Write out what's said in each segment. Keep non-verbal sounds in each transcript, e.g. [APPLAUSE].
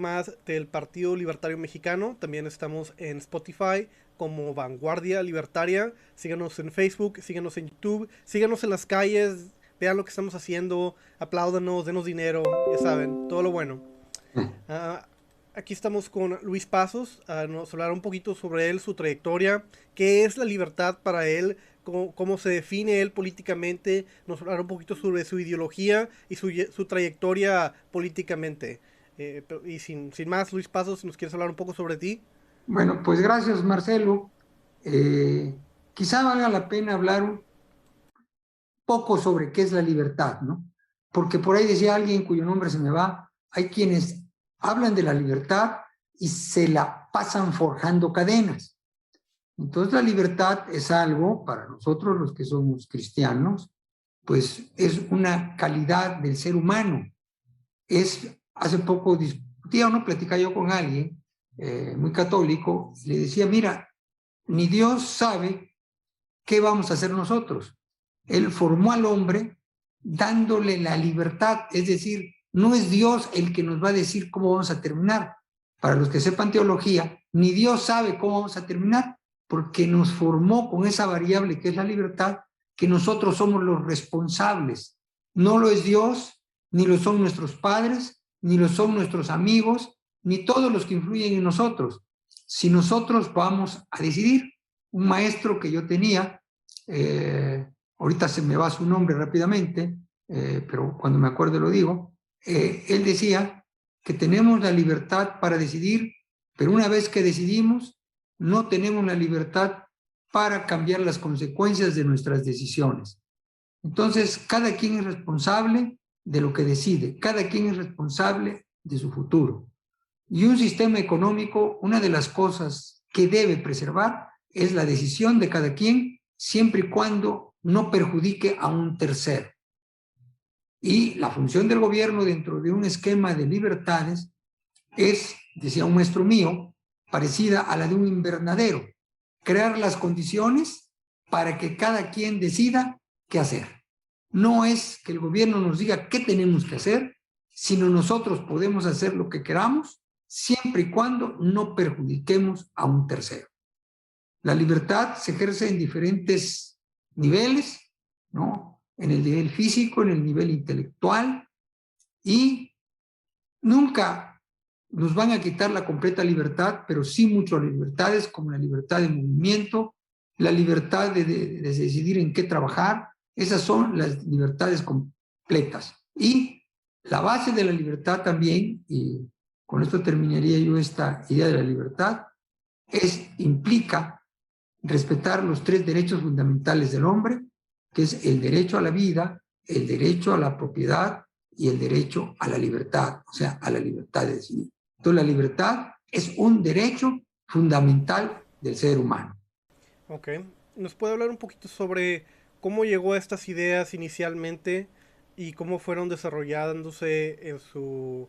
más del Partido Libertario Mexicano. También estamos en Spotify como Vanguardia Libertaria. Síganos en Facebook, síganos en YouTube, síganos en las calles, vean lo que estamos haciendo, apláudanos, denos dinero, ya saben, todo lo bueno. Uh, aquí estamos con Luis Pasos, a nos hablar un poquito sobre él, su trayectoria, qué es la libertad para él, cómo, cómo se define él políticamente, nos hablar un poquito sobre su ideología y su, su trayectoria políticamente. Eh, y sin, sin, más, Luis Pasos, ¿nos quieres hablar un poco sobre ti? Bueno, pues gracias, Marcelo. Eh, quizá valga la pena hablar un poco sobre qué es la libertad, ¿no? Porque por ahí decía alguien cuyo nombre se me va, hay quienes hablan de la libertad y se la pasan forjando cadenas. Entonces la libertad es algo, para nosotros los que somos cristianos, pues es una calidad del ser humano. Es, hace poco discutía no platicaba yo con alguien eh, muy católico, le decía, mira, ni Dios sabe qué vamos a hacer nosotros. Él formó al hombre dándole la libertad, es decir, no es Dios el que nos va a decir cómo vamos a terminar. Para los que sepan teología, ni Dios sabe cómo vamos a terminar, porque nos formó con esa variable que es la libertad, que nosotros somos los responsables. No lo es Dios, ni lo son nuestros padres, ni lo son nuestros amigos, ni todos los que influyen en nosotros. Si nosotros vamos a decidir, un maestro que yo tenía, eh, ahorita se me va su nombre rápidamente, eh, pero cuando me acuerdo lo digo, eh, él decía que tenemos la libertad para decidir, pero una vez que decidimos, no tenemos la libertad para cambiar las consecuencias de nuestras decisiones. Entonces, cada quien es responsable de lo que decide, cada quien es responsable de su futuro. Y un sistema económico, una de las cosas que debe preservar es la decisión de cada quien, siempre y cuando no perjudique a un tercero. Y la función del gobierno dentro de un esquema de libertades es, decía un maestro mío, parecida a la de un invernadero, crear las condiciones para que cada quien decida qué hacer. No es que el gobierno nos diga qué tenemos que hacer, sino nosotros podemos hacer lo que queramos siempre y cuando no perjudiquemos a un tercero. La libertad se ejerce en diferentes niveles, ¿no? En el nivel físico, en el nivel intelectual, y nunca nos van a quitar la completa libertad, pero sí muchas libertades, como la libertad de movimiento, la libertad de, de, de decidir en qué trabajar, esas son las libertades completas. Y la base de la libertad también, y con esto terminaría yo esta idea de la libertad, es, implica respetar los tres derechos fundamentales del hombre, que es el derecho a la vida, el derecho a la propiedad y el derecho a la libertad, o sea, a la libertad de decidir. Entonces, la libertad es un derecho fundamental del ser humano. Ok. ¿Nos puede hablar un poquito sobre cómo llegó a estas ideas inicialmente y cómo fueron desarrollándose en su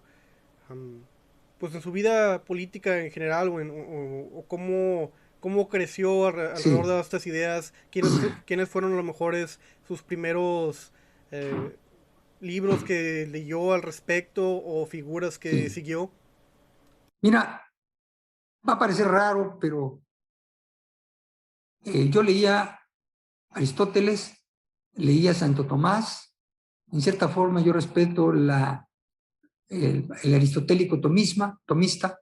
pues en su vida política en general o, en, o, cómo, cómo creció alrededor de estas ideas, quiénes, [CLEARS THROAT] quiénes fueron a lo mejores sus primeros eh, libros que leyó al respecto o figuras que sí. siguió. Mira, va a parecer raro, pero eh, yo leía Aristóteles, leía Santo Tomás, en cierta forma yo respeto la el, aristotélico tomisma, tomista,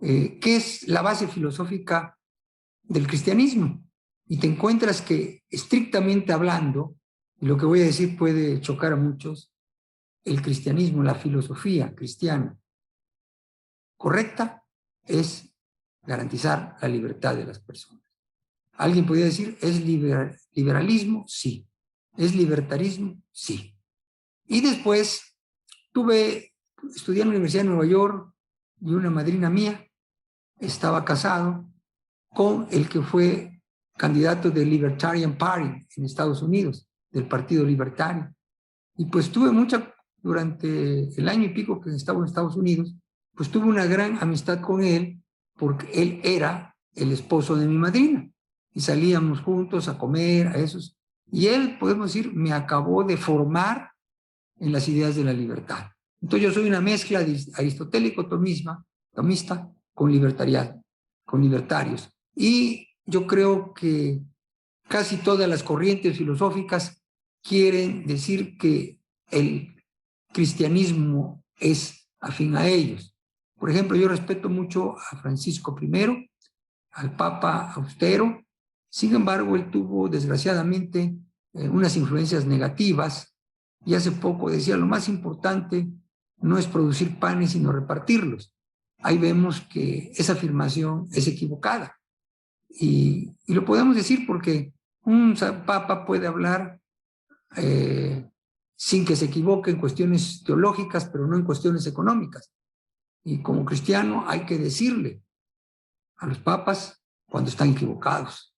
eh, que es la base filosófica del cristianismo. Y te encuentras que, estrictamente hablando, y lo que voy a decir puede chocar a muchos, el cristianismo, la filosofía cristiana correcta es garantizar la libertad de las personas. Alguien podría decir, ¿es liber, liberalismo? Sí. ¿Es libertarismo? Sí. Y después tuve estudié en la Universidad de Nueva York y una madrina mía estaba casado con el que fue candidato del Libertarian Party en Estados Unidos, del Partido Libertario. Y pues tuve mucha, durante el año y pico que estaba en Estados Unidos, pues tuve una gran amistad con él porque él era el esposo de mi madrina y salíamos juntos a comer, a esos. Y él, podemos decir, me acabó de formar en las ideas de la libertad. Entonces yo soy una mezcla de aristotélico tomisma, tomista con libertariado, con libertarios. Y yo creo que casi todas las corrientes filosóficas quieren decir que el cristianismo es afín a ellos. Por ejemplo, yo respeto mucho a Francisco I, al Papa Austero, sin embargo, él tuvo desgraciadamente eh, unas influencias negativas y hace poco decía, lo más importante no es producir panes, sino repartirlos. Ahí vemos que esa afirmación es equivocada. Y, lo podemos decir porque un papa puede hablar eh, sin que se equivoque en cuestiones teológicas, pero no en cuestiones económicas. Y como cristiano hay que decirle a los papas cuando están equivocados.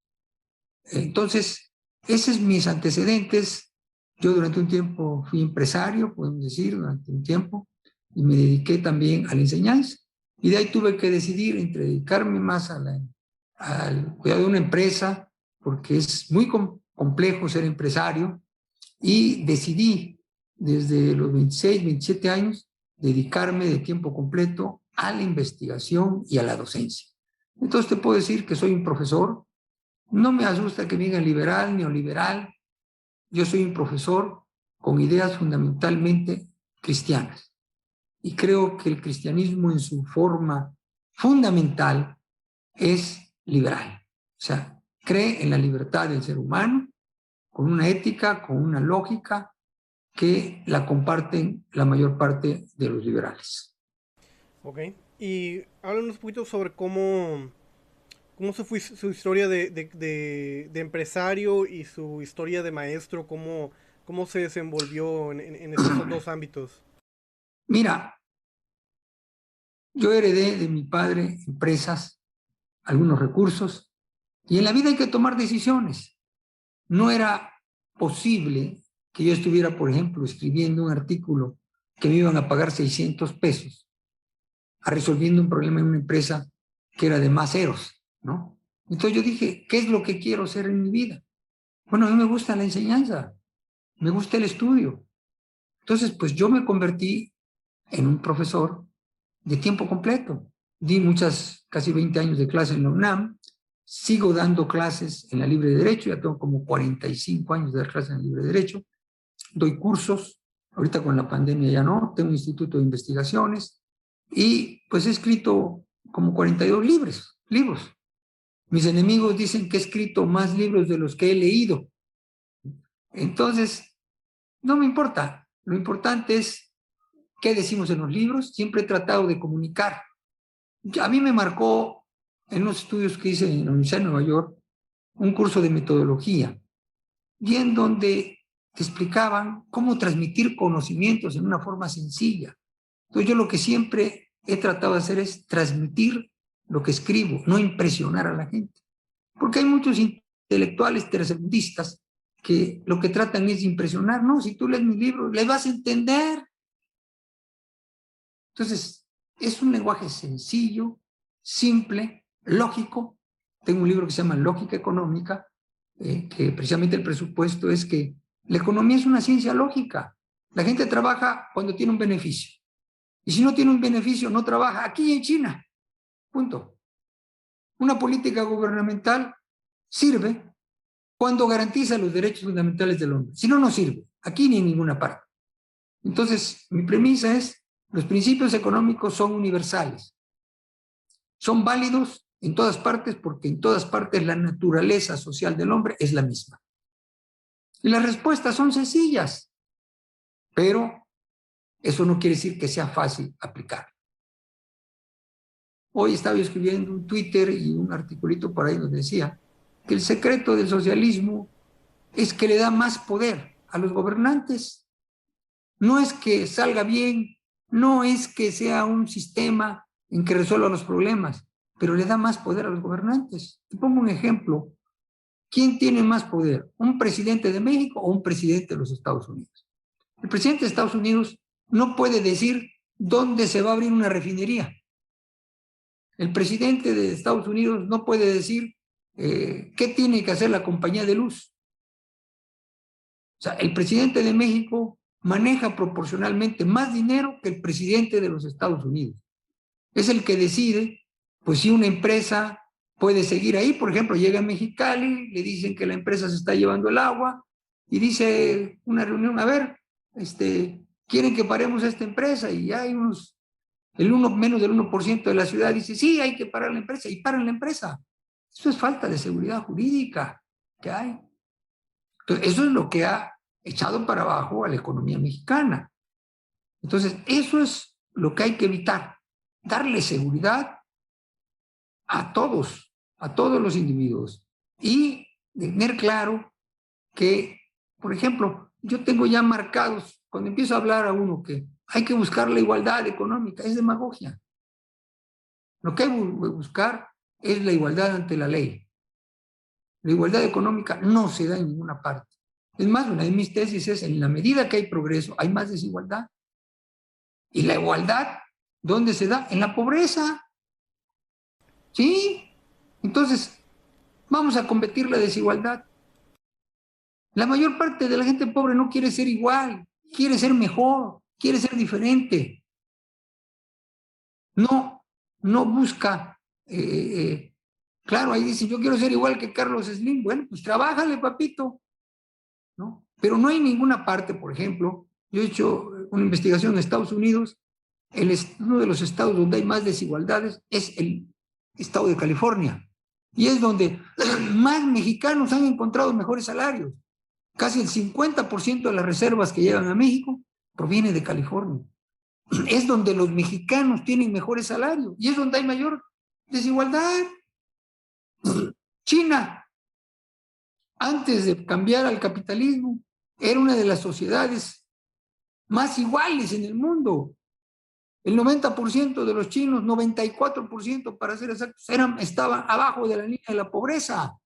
Entonces, esos son mis antecedentes. Yo durante un tiempo fui empresario, podemos decir, durante un tiempo, y me dediqué también a la enseñanza. Y de ahí tuve que decidir entre dedicarme más a la, al cuidado de una empresa, porque es muy complejo ser empresario, y decidí desde los 26, 27 años dedicarme de tiempo completo a la investigación y a la docencia. Entonces te puedo decir que soy un profesor, no me asusta que me digan liberal, neoliberal, yo soy un profesor con ideas fundamentalmente cristianas. Y creo que el cristianismo en su forma fundamental es liberal. O sea, cree en la libertad del ser humano, con una ética, con una lógica que la comparten la mayor parte de los liberales. Ok, y háblanos un poquito sobre cómo, cómo fue su historia de, de, empresario y su historia de maestro, cómo, cómo se desenvolvió en, en, esos [CLEARS THROAT] dos ámbitos. Mira, yo heredé de mi padre empresas, algunos recursos, y en la vida hay que tomar decisiones. No era posible que yo estuviera, por ejemplo, escribiendo un artículo que me iban a pagar 600 pesos, a resolviendo un problema en una empresa que era de más ceros, ¿no? Entonces yo dije, ¿qué es lo que quiero hacer en mi vida? Bueno, a mí me gusta la enseñanza, me gusta el estudio. Entonces, pues yo me convertí en un profesor de tiempo completo. Di muchas, casi 20 años de clase en la UNAM, sigo dando clases en la Libre Derecho, ya tengo como 45 años de clases en Libre Derecho, doy cursos, ahorita con la pandemia ya no, tengo un instituto de investigaciones y pues he escrito como 42 libros, libros. Mis enemigos dicen que he escrito más libros de los que he leído. Entonces, no me importa, lo importante es qué decimos en los libros, siempre he tratado de comunicar. A mí me marcó en los estudios que hice en la Universidad de Nueva York un curso de metodología, y en donde te explicaban cómo transmitir conocimientos en una forma sencilla. Entonces yo lo que siempre he tratado de hacer es transmitir lo que escribo, no impresionar a la gente. Porque hay muchos intelectuales tercermundistas que lo que tratan es impresionar. No, si tú lees mi libro, le vas a entender. Entonces, es un lenguaje sencillo, simple, lógico. Tengo un libro que se llama Lógica Económica, eh, que precisamente el presupuesto es que la economía es una ciencia lógica. La gente trabaja cuando tiene un beneficio. Y si no tiene un beneficio, no trabaja aquí en China. Punto. Una política gubernamental sirve cuando garantiza los derechos fundamentales del hombre. Si no, no sirve. Aquí ni en ninguna parte. Entonces, mi premisa es, los principios económicos son universales. Son válidos en todas partes porque en todas partes la naturaleza social del hombre es la misma. Y las respuestas son sencillas, pero eso no quiere decir que sea fácil aplicar. Hoy estaba escribiendo un Twitter y un articulito por ahí donde decía que el secreto del socialismo es que le da más poder a los gobernantes. No es que salga bien, no es que sea un sistema en que resuelva los problemas, pero le da más poder a los gobernantes. Te pongo un ejemplo ¿Quién tiene más poder? ¿Un presidente de México o un presidente de los Estados Unidos? El presidente de Estados Unidos no puede decir dónde se va a abrir una refinería. El presidente de Estados Unidos no puede decir eh, qué tiene que hacer la compañía de luz. O sea, el presidente de México maneja proporcionalmente más dinero que el presidente de los Estados Unidos. Es el que decide, pues si una empresa puede seguir ahí, por ejemplo, llega a Mexicali, le dicen que la empresa se está llevando el agua y dice una reunión, a ver, este, quieren que paremos esta empresa y hay unos, el uno, menos del 1% de la ciudad dice, sí, hay que parar la empresa y paran la empresa. Eso es falta de seguridad jurídica que hay. Entonces, eso es lo que ha echado para abajo a la economía mexicana. Entonces, eso es lo que hay que evitar, darle seguridad a todos, a todos los individuos y tener claro que, por ejemplo, yo tengo ya marcados, cuando empiezo a hablar a uno que hay que buscar la igualdad económica, es demagogia. Lo que hay que buscar es la igualdad ante la ley. La igualdad económica no se da en ninguna parte. Es más, una de mis tesis es, en la medida que hay progreso, hay más desigualdad. Y la igualdad, ¿dónde se da? En la pobreza. ¿Sí? Entonces, vamos a combatir la desigualdad. La mayor parte de la gente pobre no quiere ser igual, quiere ser mejor, quiere ser diferente. No, no busca eh, eh, claro, ahí dice, yo quiero ser igual que Carlos Slim. Bueno, pues trabájale, papito. ¿No? Pero no hay ninguna parte, por ejemplo, yo he hecho una investigación en Estados Unidos, el, uno de los estados donde hay más desigualdades es el estado de California. Y es donde [CLEARS THROAT] más mexicanos han encontrado mejores salarios. Casi el 50% de las reservas que llegan a México proviene de California. [CLEARS THROAT] Es donde los mexicanos tienen mejores salarios y es donde hay mayor Desigualdad. [CLEARS THROAT] China, antes de cambiar al capitalismo, era una de las sociedades más iguales en el mundo. El 90% de los chinos, 94% para ser exactos, eran, estaban abajo de la línea de la pobreza.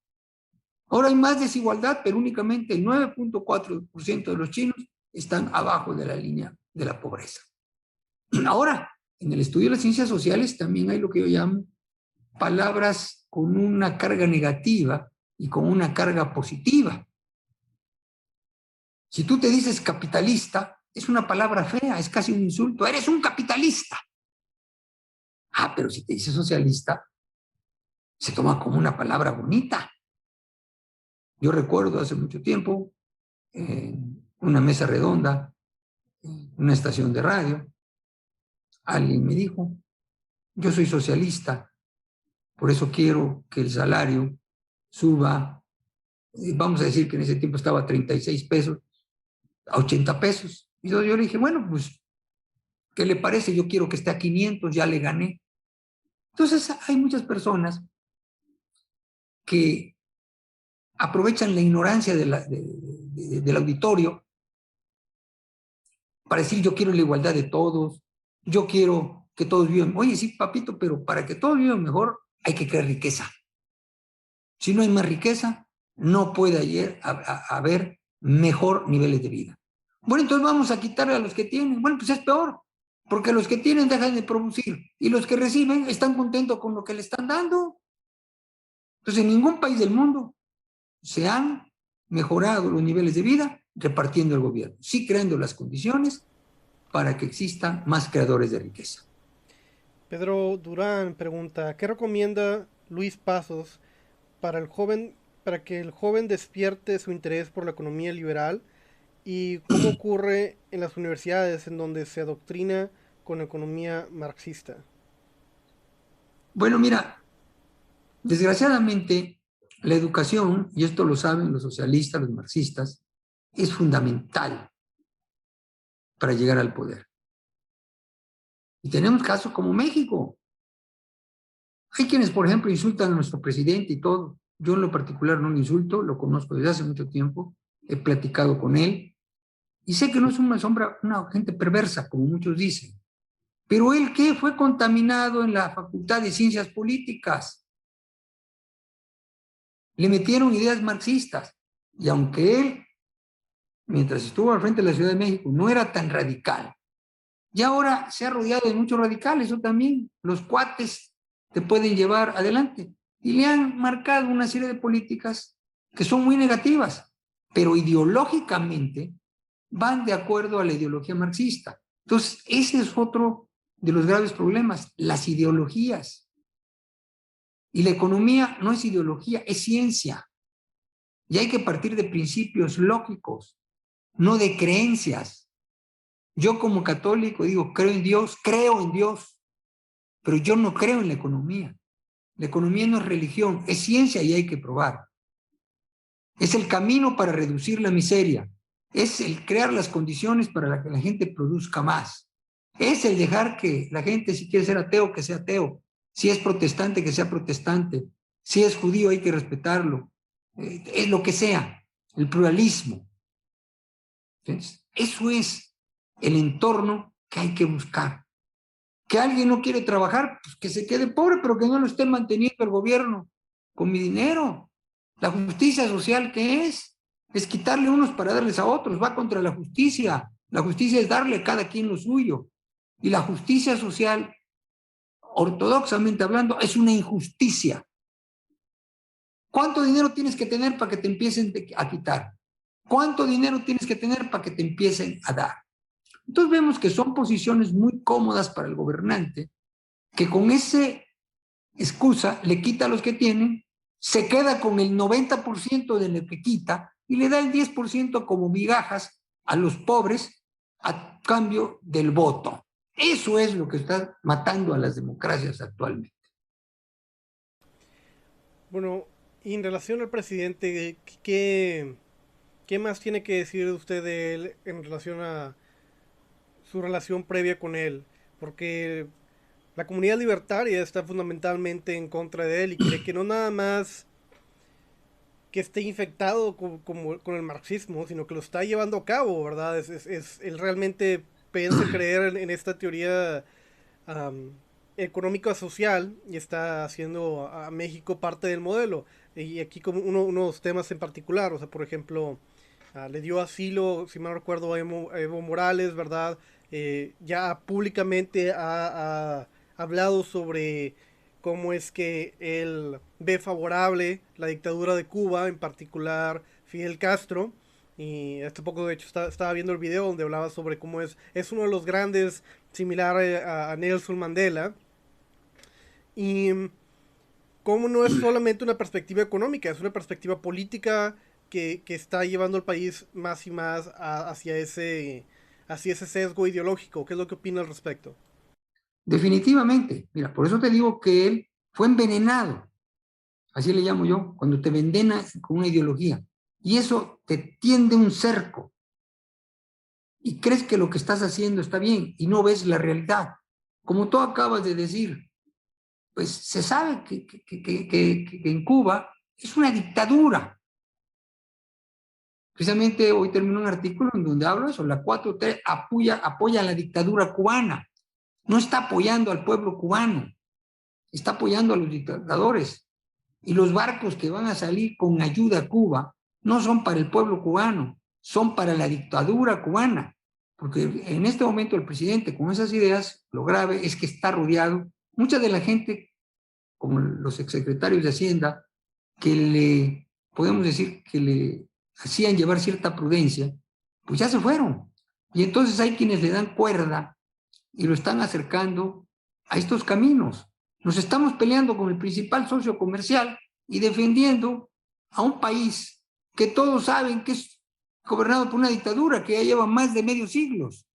Ahora hay más desigualdad, pero únicamente el 9.4% de los chinos están abajo de la línea de la pobreza. Ahora, en el estudio de las ciencias sociales también hay lo que yo llamo palabras con una carga negativa y con una carga positiva. Si tú te dices capitalista, es una palabra fea, es casi un insulto, eres un capitalista. Ah, pero si te dices socialista, se toma como una palabra bonita. Yo recuerdo hace mucho tiempo, en una mesa redonda, una estación de radio, alguien me dijo, yo soy socialista, por eso quiero que el salario suba, eh, vamos a decir que en ese tiempo estaba a 36 pesos, a 80 pesos. Y yo, le dije, bueno, pues, ¿qué le parece? Yo quiero que esté a 500, ya le gané. Entonces, hay muchas personas que aprovechan la ignorancia del auditorio para decir, yo quiero la igualdad de todos, yo quiero que todos vivan. Oye, sí, papito, pero para que todos vivan mejor, hay que crear riqueza. Si no hay más riqueza, no puede haber mejor niveles de vida. Bueno, entonces vamos a quitarle a los que tienen. Bueno, pues es peor, porque los que tienen dejan de producir y los que reciben están contentos con lo que le están dando. Entonces, en ningún país del mundo se han mejorado los niveles de vida repartiendo el gobierno, sí creando las condiciones para que existan más creadores de riqueza. Pedro Durán pregunta, ¿qué recomienda Luis Pasos para el joven para que el joven despierte su interés por la economía liberal y cómo [CLEARS THROAT] ocurre en las universidades en donde se adoctrina con economía marxista? Bueno, mira, desgraciadamente la educación, y esto lo saben los socialistas, los marxistas, es fundamental para llegar al poder. Y tenemos casos como México. Hay quienes, por ejemplo, insultan a nuestro presidente y todo. Yo en lo particular no lo insulto, lo conozco desde hace mucho tiempo, he platicado con él y sé que no es una sombra, una gente perversa, como muchos dicen. Pero él que fue contaminado en la Facultad de Ciencias Políticas. Le metieron ideas marxistas. Y aunque él, mientras estuvo al frente de la Ciudad de México, no era tan radical, y ahora se ha rodeado de muchos radicales, eso también, los cuates te pueden llevar adelante. Y le han marcado una serie de políticas que son muy negativas, pero ideológicamente van de acuerdo a la ideología marxista. Entonces, ese es otro de los graves problemas, las ideologías. Y la economía no es ideología, es ciencia. Y hay que partir de principios lógicos, no de creencias. Yo como católico digo, creo en Dios, creo en Dios, pero yo no creo en la economía. La economía no es religión, es ciencia y hay que probar. Es el camino para reducir la miseria. Es el crear las condiciones para que la gente produzca más. Es el dejar que la gente, si quiere ser ateo, que sea ateo. Si es protestante, que sea protestante. Si es judío, hay que respetarlo. Eh, es lo que sea. El pluralismo. eso es el entorno que hay que buscar. Que alguien no quiere trabajar, pues que se quede pobre, pero que no lo esté manteniendo el gobierno con mi dinero. La justicia social, ¿qué es? Es quitarle unos para darles a otros, va contra la justicia. La justicia es darle a cada quien lo suyo. Y la justicia social, ortodoxamente hablando, es una injusticia. ¿Cuánto dinero tienes que tener para que te empiecen a quitar? ¿Cuánto dinero tienes que tener para que te empiecen a dar? Entonces vemos que son posiciones muy cómodas para el gobernante, que con esa excusa le quita a los que tienen se queda con el 90% de lo que quita y le da el 10% como migajas a los pobres a cambio del voto. Eso es lo que está matando a las democracias actualmente. Bueno, y en relación al presidente, ¿qué, ¿qué más tiene que decir usted de él en relación a su relación previa con él? Porque la comunidad libertaria está fundamentalmente en contra de él y cree que no nada más que esté infectado con, con, el marxismo, sino que lo está llevando a cabo, ¿verdad? Es, es, él realmente piensa creer en, esta teoría económica social y está haciendo a México parte del modelo. Y aquí como uno, unos temas en particular, o sea, por ejemplo, ah, le dio asilo, si mal recuerdo, a Evo, Morales, ¿verdad? Eh, ya públicamente ha hablado sobre cómo es que él ve favorable la dictadura de Cuba, en particular Fidel Castro. Y hace poco, de hecho, estaba viendo el video donde hablaba sobre cómo es, es uno de los grandes, similar a, Nelson Mandela. Y cómo no es [CLEARS THROAT] solamente una perspectiva económica, es una perspectiva política que, está llevando al país más y más hacia, ese, hacia ese sesgo ideológico. ¿Qué es lo que opina al respecto? Definitivamente. Mira, por eso te digo que él fue envenenado. Así le llamo yo, cuando te envenena con una ideología. Y eso te tiende un cerco. Y crees que lo que estás haciendo está bien y no ves la realidad. Como tú acabas de decir, pues se sabe que, que, en Cuba es una dictadura. Precisamente hoy termino un artículo en donde hablo eso, la 4T apoya, apoya la dictadura cubana no está apoyando al pueblo cubano, está apoyando a los dictadores. Y los barcos que van a salir con ayuda a Cuba no son para el pueblo cubano, son para la dictadura cubana. Porque en este momento el presidente con esas ideas, lo grave es que está rodeado, mucha de la gente, como los exsecretarios de Hacienda, que le, podemos decir, que le hacían llevar cierta prudencia, pues ya se fueron. Y entonces hay quienes le dan cuerda y lo están acercando a estos caminos. Nos estamos peleando con el principal socio comercial y defendiendo a un país que todos saben que es gobernado por una dictadura que ya lleva más de medio siglos.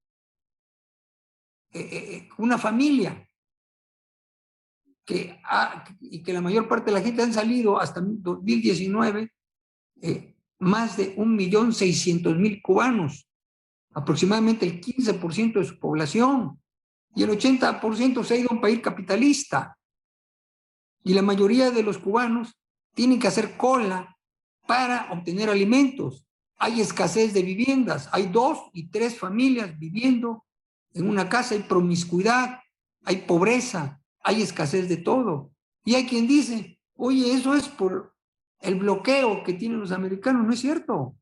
Eh, eh, eh, una familia que y que la mayor parte de la gente han salido hasta 2019 más de un millón seiscientos mil cubanos, aproximadamente el 15% de su población y el 80% se ha ido a un país capitalista. Y la mayoría de los cubanos tienen que hacer cola para obtener alimentos. Hay escasez de viviendas, hay dos y tres familias viviendo en una casa, hay promiscuidad, hay pobreza, hay escasez de todo. Y hay quien dice, oye, eso es por el bloqueo que tienen los americanos. No es cierto.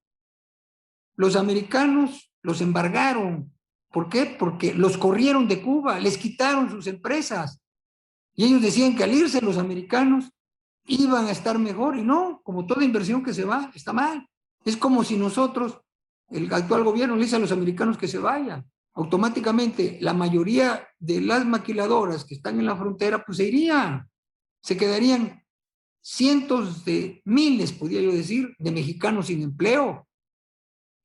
Los americanos los embargaron, ¿Por qué? Porque los corrieron de Cuba, les quitaron sus empresas. Y ellos decían que al irse los americanos iban a estar mejor y no, como toda inversión que se va, está mal. Es como si nosotros el actual gobierno le dice a los americanos que se vayan. Automáticamente la mayoría de las maquiladoras que están en la frontera pues se irían, se quedarían cientos de miles, podría yo decir, de mexicanos sin empleo.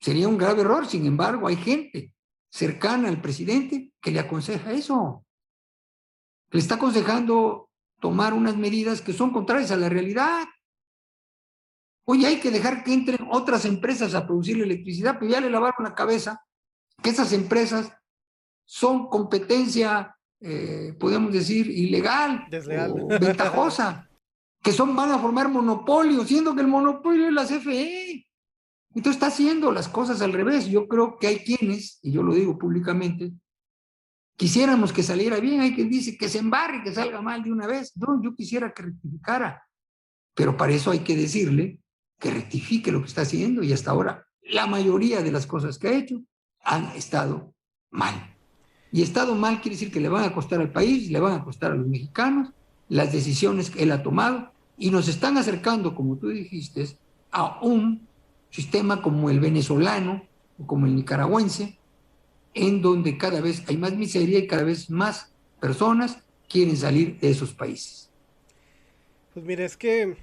Sería un grave error, sin embargo, hay gente cercana al presidente que le aconseja eso. Le está aconsejando tomar unas medidas que son contrarias a la realidad. Oye, hay que dejar que entren otras empresas a producir electricidad, pero ya le lavaron la cabeza que esas empresas son competencia, eh, podemos decir, ilegal, Desleal. ventajosa, que son, van a formar monopolio, siendo que el monopolio es la CFE. Entonces está haciendo las cosas al revés. Yo creo que hay quienes, y yo lo digo públicamente, quisiéramos que saliera bien. Hay quien dice que se embarre, que salga mal de una vez. No, yo quisiera que rectificara. Pero para eso hay que decirle que rectifique lo que está haciendo y hasta ahora la mayoría de las cosas que ha hecho han estado mal. Y estado mal quiere decir que le van a costar al país, le van a costar a los mexicanos las decisiones que él ha tomado y nos están acercando, como tú dijiste, a un sistema como el venezolano o como el nicaragüense, en donde cada vez hay más miseria y cada vez más personas quieren salir de esos países. Pues mire, es que,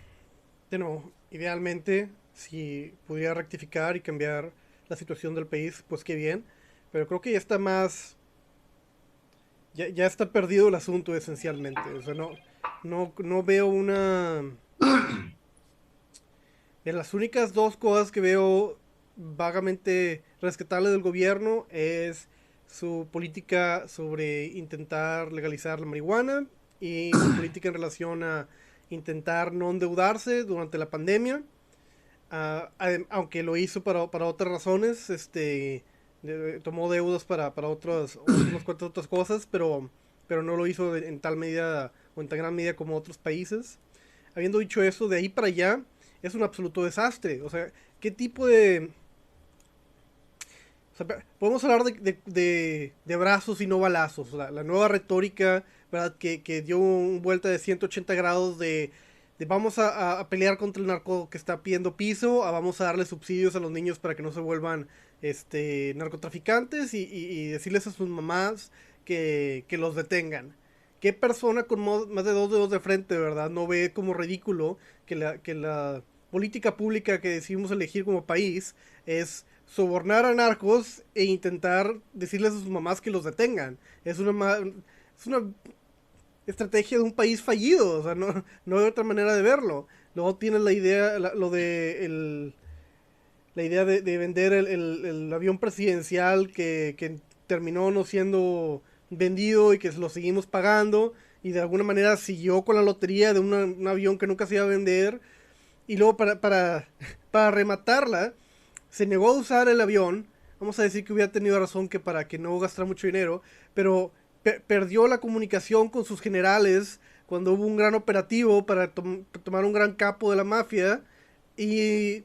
de nuevo, idealmente, si pudiera rectificar y cambiar la situación del país, pues qué bien. Pero creo que ya está más. Ya, ya está perdido el asunto esencialmente. O sea, no, no, no veo una. [CLEARS THROAT] De las únicas dos cosas que veo vagamente rescatables del gobierno es su política sobre intentar legalizar la marihuana y su [COUGHS] política en relación a intentar no endeudarse durante la pandemia. Uh, aunque lo hizo para, para otras razones, este de, tomó deudas para, para otras, [COUGHS] cuantas otras cosas, pero, pero no lo hizo en tal medida o en tan gran medida como otros países. Habiendo dicho eso, de ahí para allá es un absoluto desastre. O sea, ¿qué tipo de... Podemos hablar de, de, de, brazos y no balazos. La, nueva retórica, ¿verdad? Que, que dio una vuelta de 180 grados de vamos a, pelear contra el narco que está pidiendo piso, a vamos a darle subsidios a los niños para que no se vuelvan este, narcotraficantes y, y, y decirles a sus mamás que, que, los detengan. ¿Qué persona con más de dos dedos de frente, verdad, no ve como ridículo que la, que la política pública que decidimos elegir como país es sobornar a narcos e intentar decirles a sus mamás que los detengan? Es una, es una estrategia de un país fallido, o sea, no, no hay otra manera de verlo. Luego tienes la idea, lo de el, la idea de, de vender el, el, avión presidencial que, que, terminó no siendo vendido y que lo seguimos pagando y de alguna manera siguió con la lotería de un avión que nunca se iba a vender y luego para, para, [LAUGHS] para rematarla se negó a usar el avión vamos a decir que hubiera tenido razón que para que no gastara mucho dinero pero per perdió la comunicación con sus generales cuando hubo un gran operativo para to tomar un gran capo de la mafia y,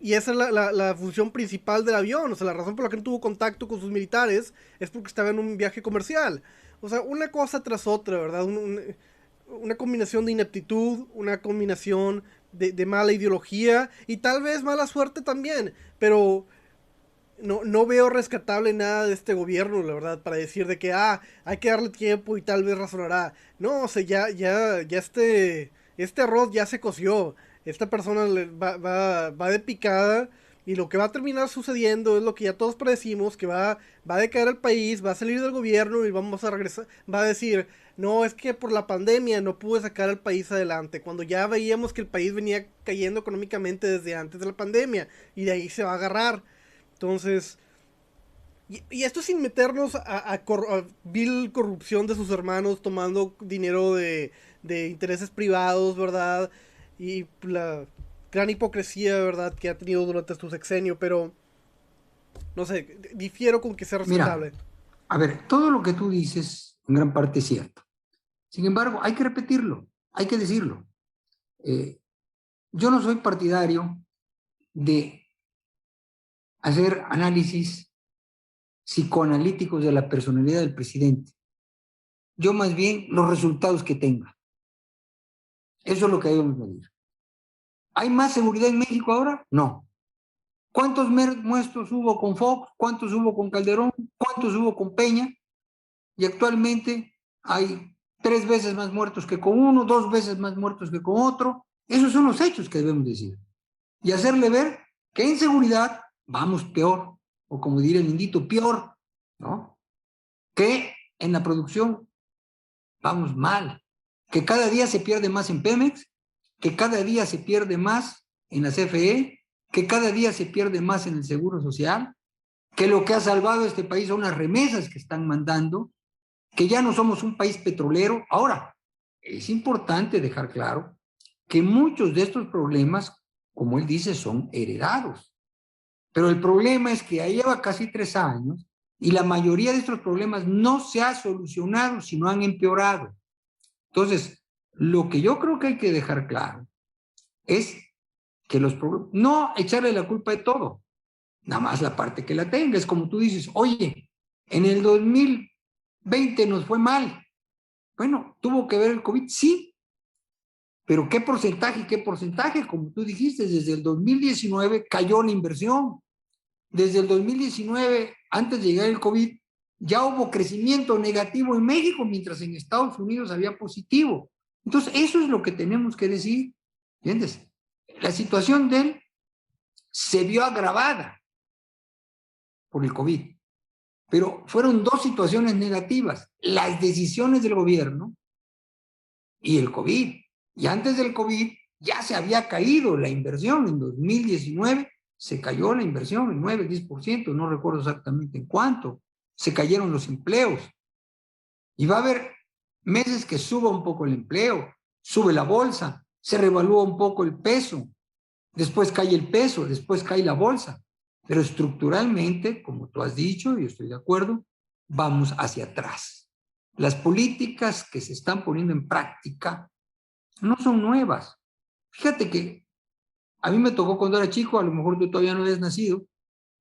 y esa es la, la, función principal del avión, o sea, la razón por la que no tuvo contacto con sus militares es porque estaba en un viaje comercial. O sea, una cosa tras otra, ¿verdad? Un, un, una combinación de ineptitud, una combinación de, mala ideología y tal vez mala suerte también, pero no, no veo rescatable nada de este gobierno, la verdad, para decir de que, ah, hay que darle tiempo y tal vez razonará. No, o sea, ya, ya, ya este, este arroz ya se coció. Esta persona va, va, va de picada y lo que va a terminar sucediendo es lo que ya todos predecimos, que va, va a decaer el país, va a salir del gobierno y vamos a regresar, va a decir, no, es que por la pandemia no pude sacar al país adelante, cuando ya veíamos que el país venía cayendo económicamente desde antes de la pandemia y de ahí se va a agarrar. Entonces, y, y, esto sin meternos a, a, cor, a, vil corrupción de sus hermanos tomando dinero de, de, intereses privados, ¿verdad? Y la gran hipocresía, ¿verdad?, que ha tenido durante su sexenio, pero no sé, difiero con que sea respetable. Mira, a ver, todo lo que tú dices en gran parte es cierto. Sin embargo, hay que repetirlo, hay que decirlo. Eh, yo no soy partidario de hacer análisis psicoanalíticos de la personalidad del presidente. Yo más bien los resultados que tenga. Eso es lo que debemos medir. ¿Hay más seguridad en México ahora? No. ¿Cuántos muertos hubo con Fox? ¿Cuántos hubo con Calderón? ¿Cuántos hubo con Peña? Y actualmente hay tres veces más muertos que con uno, dos veces más muertos que con otro. Esos son los hechos que debemos decir. Y hacerle ver que en seguridad vamos peor, o como diría el indito, peor, ¿no? Que en la producción vamos mal, que cada día se pierde más en Pemex, que cada día se pierde más en la CFE, que cada día se pierde más en el Seguro Social, que lo que ha salvado a este país son las remesas que están mandando, que ya no somos un país petrolero. Ahora, es importante dejar claro que muchos de estos problemas, como él dice, son heredados. Pero el problema es que ya lleva casi tres años y la mayoría de estos problemas no se ha solucionado, sino han empeorado. Entonces, lo que yo creo que hay que dejar claro es que los problemas, no echarle la culpa de todo, nada más la parte que la tenga. Es como tú dices, oye, en el 2020 nos fue mal. Bueno, tuvo que ver el COVID, sí, pero ¿qué porcentaje? ¿Qué porcentaje? Como tú dijiste, desde el 2019 cayó la inversión. Desde el 2019, antes de llegar el COVID, ya hubo crecimiento negativo en México, mientras en Estados Unidos había positivo. Entonces, eso es lo que tenemos que decir. ¿Entiendes? La situación de él se vio agravada por el COVID, pero fueron dos situaciones negativas, las decisiones del gobierno y el COVID. Y antes del COVID ya se había caído la inversión en 2019, se cayó la inversión en 9, 10%, no recuerdo exactamente en cuánto, se cayeron los empleos. Y va a haber meses que suba un poco el empleo, sube la bolsa, se revalúa un poco el peso, después cae el peso, después cae la bolsa. Pero estructuralmente, como tú has dicho, y estoy de acuerdo, vamos hacia atrás. Las políticas que se están poniendo en práctica no son nuevas. Fíjate que a mí me tocó cuando era chico, a lo mejor tú todavía no habías nacido,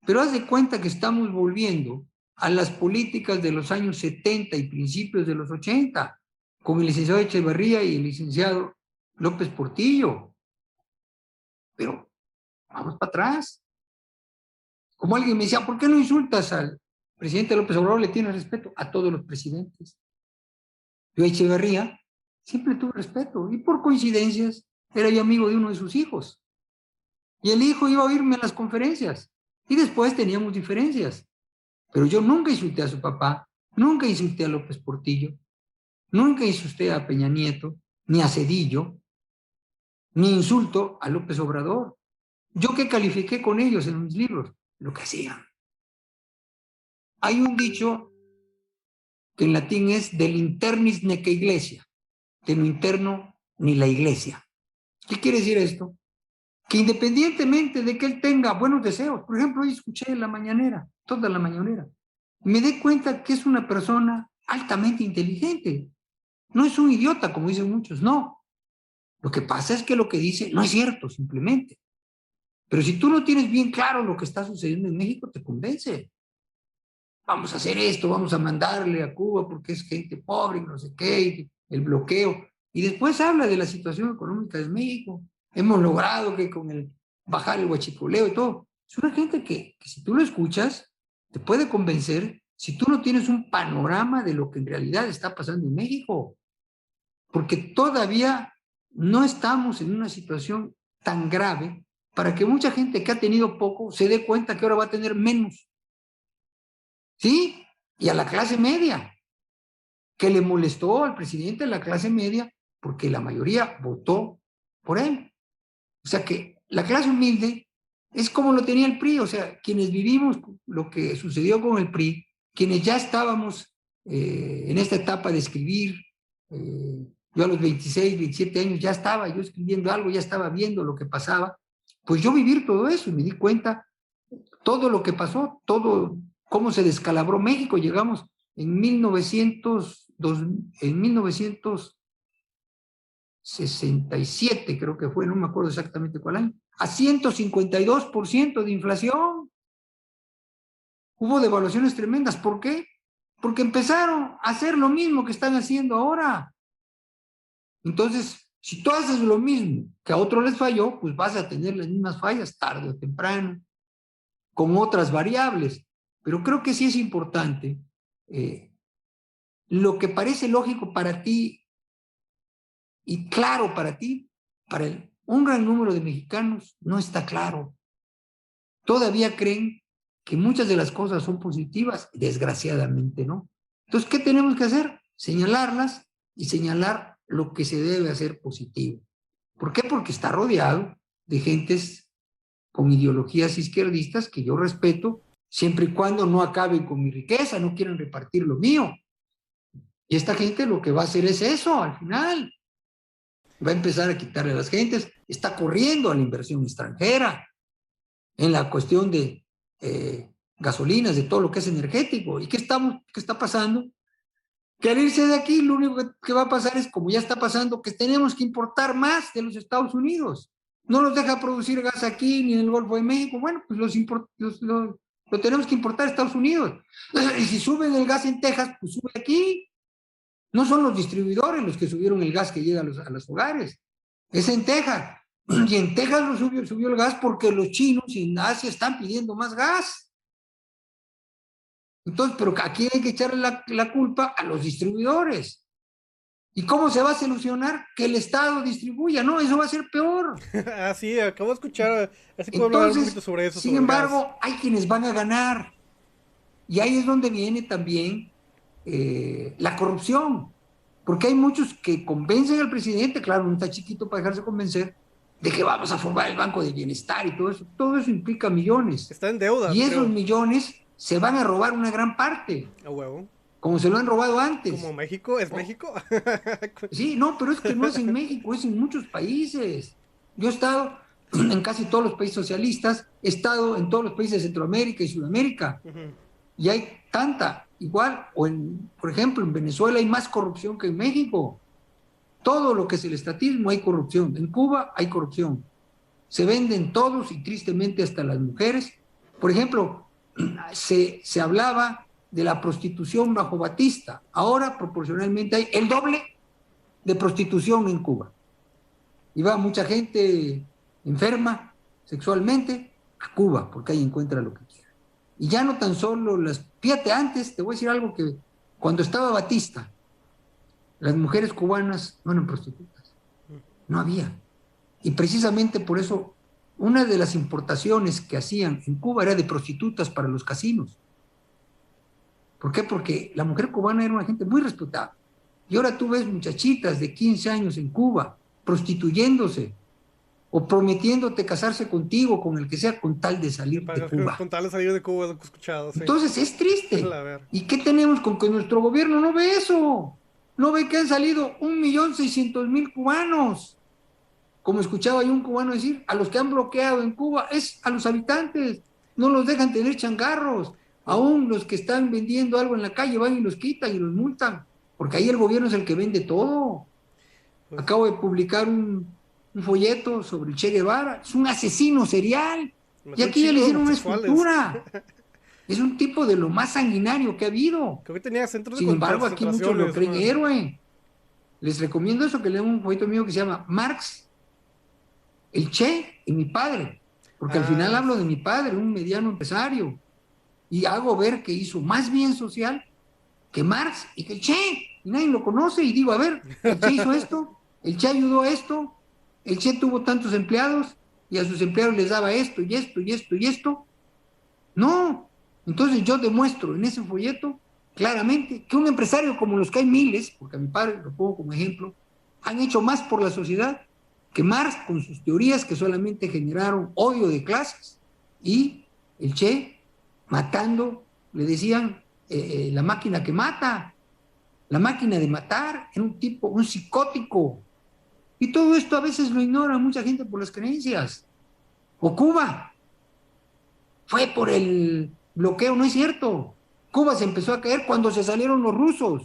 pero haz de cuenta que estamos volviendo a las políticas de los años 70 y principios de los 80, con el licenciado Echeverría y el licenciado López Portillo. Pero vamos para atrás. Como alguien me decía, ¿por qué no insultas al presidente López Obrador? Le tiene respeto a todos los presidentes. Yo Echeverría siempre tuve respeto y por coincidencias era yo amigo de uno de sus hijos. Y el hijo iba a oírme en las conferencias. Y después teníamos diferencias. Pero yo nunca insulté a su papá, nunca insulté a López Portillo, nunca insulté a Peña Nieto, ni a Cedillo, ni insulto a López Obrador. Yo que califiqué con ellos en mis libros, lo que hacían. Hay un dicho que en latín es del internis neque iglesia, de lo interno ni la iglesia. ¿Qué quiere decir esto? Que independientemente de que él tenga buenos deseos, por ejemplo, hoy escuché en la mañanera, toda la mañanera, me di cuenta que es una persona altamente inteligente. No es un idiota, como dicen muchos, no. Lo que pasa es que lo que dice no es cierto, simplemente. Pero si tú no tienes bien claro lo que está sucediendo en México, te convence. Vamos a hacer esto, vamos a mandarle a Cuba porque es gente pobre, no sé qué, el bloqueo. Y después habla de la situación económica de México. Hemos logrado que con el bajar el huachicoleo y todo. Es una gente que, que si tú lo escuchas, te puede convencer si tú no tienes un panorama de lo que en realidad está pasando en México. Porque todavía no estamos en una situación tan grave para que mucha gente que ha tenido poco se dé cuenta que ahora va a tener menos. ¿Sí? Y a la clase media, que le molestó al presidente de la clase media porque la mayoría votó por él. O sea que la clase humilde es como lo tenía el PRI, o sea, quienes vivimos lo que sucedió con el PRI, quienes ya estábamos eh, en esta etapa de escribir, eh, yo a los 26, 27 años ya estaba yo escribiendo algo, ya estaba viendo lo que pasaba, pues yo vivir todo eso y me di cuenta todo lo que pasó, todo cómo se descalabró México. Llegamos en 1900, en 1967, creo que fue, no me acuerdo exactamente cuál año, a 152% de inflación. Hubo devaluaciones tremendas. ¿Por qué? Porque empezaron a hacer lo mismo que están haciendo ahora. Entonces, si tú haces lo mismo que a otro les falló, pues vas a tener las mismas fallas tarde o temprano. con otras variables. Pero creo que sí es importante. Eh, lo que parece lógico para ti y claro para ti, para un gran número de mexicanos no está claro. Todavía creen que muchas de las cosas son positivas, desgraciadamente no. Entonces, ¿qué tenemos que hacer? Señalarlas y señalar lo que se debe hacer positivo. ¿Por qué? Porque está rodeado de gentes con ideologías izquierdistas que yo respeto, siempre y cuando no acaben con mi riqueza, no quieran repartir lo mío. Y esta gente lo que va a hacer es eso al final. Va a empezar a quitarle a las gentes, está corriendo a la inversión extranjera en la cuestión de eh, gasolinas, de todo lo que es energético. ¿Y qué, estamos, qué está pasando? Que irse de aquí, lo único que va a pasar es, como ya está pasando, que tenemos que importar más de los Estados Unidos. No nos deja producir gas aquí ni en el Golfo de México. Bueno, pues los, los lo tenemos que importar a Estados Unidos. [CLEARS THROAT] Y si suben el gas en Texas, pues sube aquí. No son los distribuidores los que subieron el gas que llega a los, a hogares. Es en Texas. [CLEARS THROAT] Y en Texas lo subió, subió el gas porque los chinos y en Asia están pidiendo más gas. Entonces, pero aquí hay que echarle la, la culpa a los distribuidores. ¿Y cómo se va a solucionar? Que el Estado distribuya, no, eso va a ser peor. [LAUGHS] ah, sí, acabo de escuchar, así puedo hablar un poquito sobre eso. Sin embargo, hay quienes van a ganar. Y ahí es donde viene también eh, la corrupción. Porque hay muchos que convencen al presidente, claro, no está chiquito para dejarse convencer, de que vamos a formar el Banco de Bienestar y todo eso. Todo eso implica millones. Está en deuda. Y esos millones se van a robar una gran parte. A huevo como se lo han robado antes. Como México, ¿es México? [LAUGHS] sí, no, pero es que no es en México, es en muchos países. Yo he estado [CLEARS THROAT] en casi todos los países socialistas, he estado en todos los países de Centroamérica y Sudamérica, y hay tanta, igual, o en, por ejemplo, en Venezuela hay más corrupción que en México. Todo lo que es el estatismo hay corrupción. En Cuba hay corrupción. Se venden todos y tristemente hasta las mujeres. Por ejemplo, se, se hablaba de la prostitución bajo Batista. Ahora proporcionalmente hay el doble de prostitución en Cuba. Y va mucha gente enferma sexualmente a Cuba, porque ahí encuentra lo que quiere. Y ya no tan solo las... Fíjate, antes te voy a decir algo que cuando estaba Batista, las mujeres cubanas no eran prostitutas. No había. Y precisamente por eso una de las importaciones que hacían en Cuba era de prostitutas para los casinos. ¿Por qué? Porque la mujer cubana era una gente muy respetada. Y ahora tú ves muchachitas de 15 años en Cuba prostituyéndose o prometiéndote casarse contigo, con el que sea, con tal de salir de Cuba. Con tal de salir de Cuba, he escuchado. Entonces es triste. ¿Y qué tenemos con que nuestro gobierno no ve eso? No ve que han salido un millón seiscientos mil cubanos. Como escuchaba yo un cubano decir, a los que han bloqueado en Cuba es a los habitantes. No los dejan tener changarros. Aún los que están vendiendo algo en la calle van y los quitan y los multan, porque ahí el gobierno es el que vende todo. Pues Acabo de publicar un, folleto sobre Che Guevara, es un asesino serial. y aquí ya le hicieron una escultura. [LAUGHS] Es un tipo de lo más sanguinario que ha habido. Creo que tenía centros de Sin embargo, aquí muchos lo creen héroe. Les recomiendo eso que lean un folleto mío que se llama Marx, el Che y mi padre. Porque al ah, final hablo de mi padre, un mediano empresario y hago ver que hizo más bien social que Marx y que el Che, y nadie lo conoce, y digo, a ver, el Che hizo esto, el Che ayudó a esto, el Che tuvo tantos empleados y a sus empleados les daba esto y esto y esto y esto. No, entonces yo demuestro en ese folleto claramente que un empresario como los que hay miles, porque a mi padre lo pongo como ejemplo, han hecho más por la sociedad que Marx con sus teorías que solamente generaron odio de clases y el Che matando, le decían eh, eh, la máquina que mata, la máquina de matar, era un tipo, un psicótico. Y todo esto a veces lo ignora mucha gente por las creencias. O Cuba. Fue por el bloqueo, no es cierto. Cuba se empezó a caer cuando se salieron los rusos.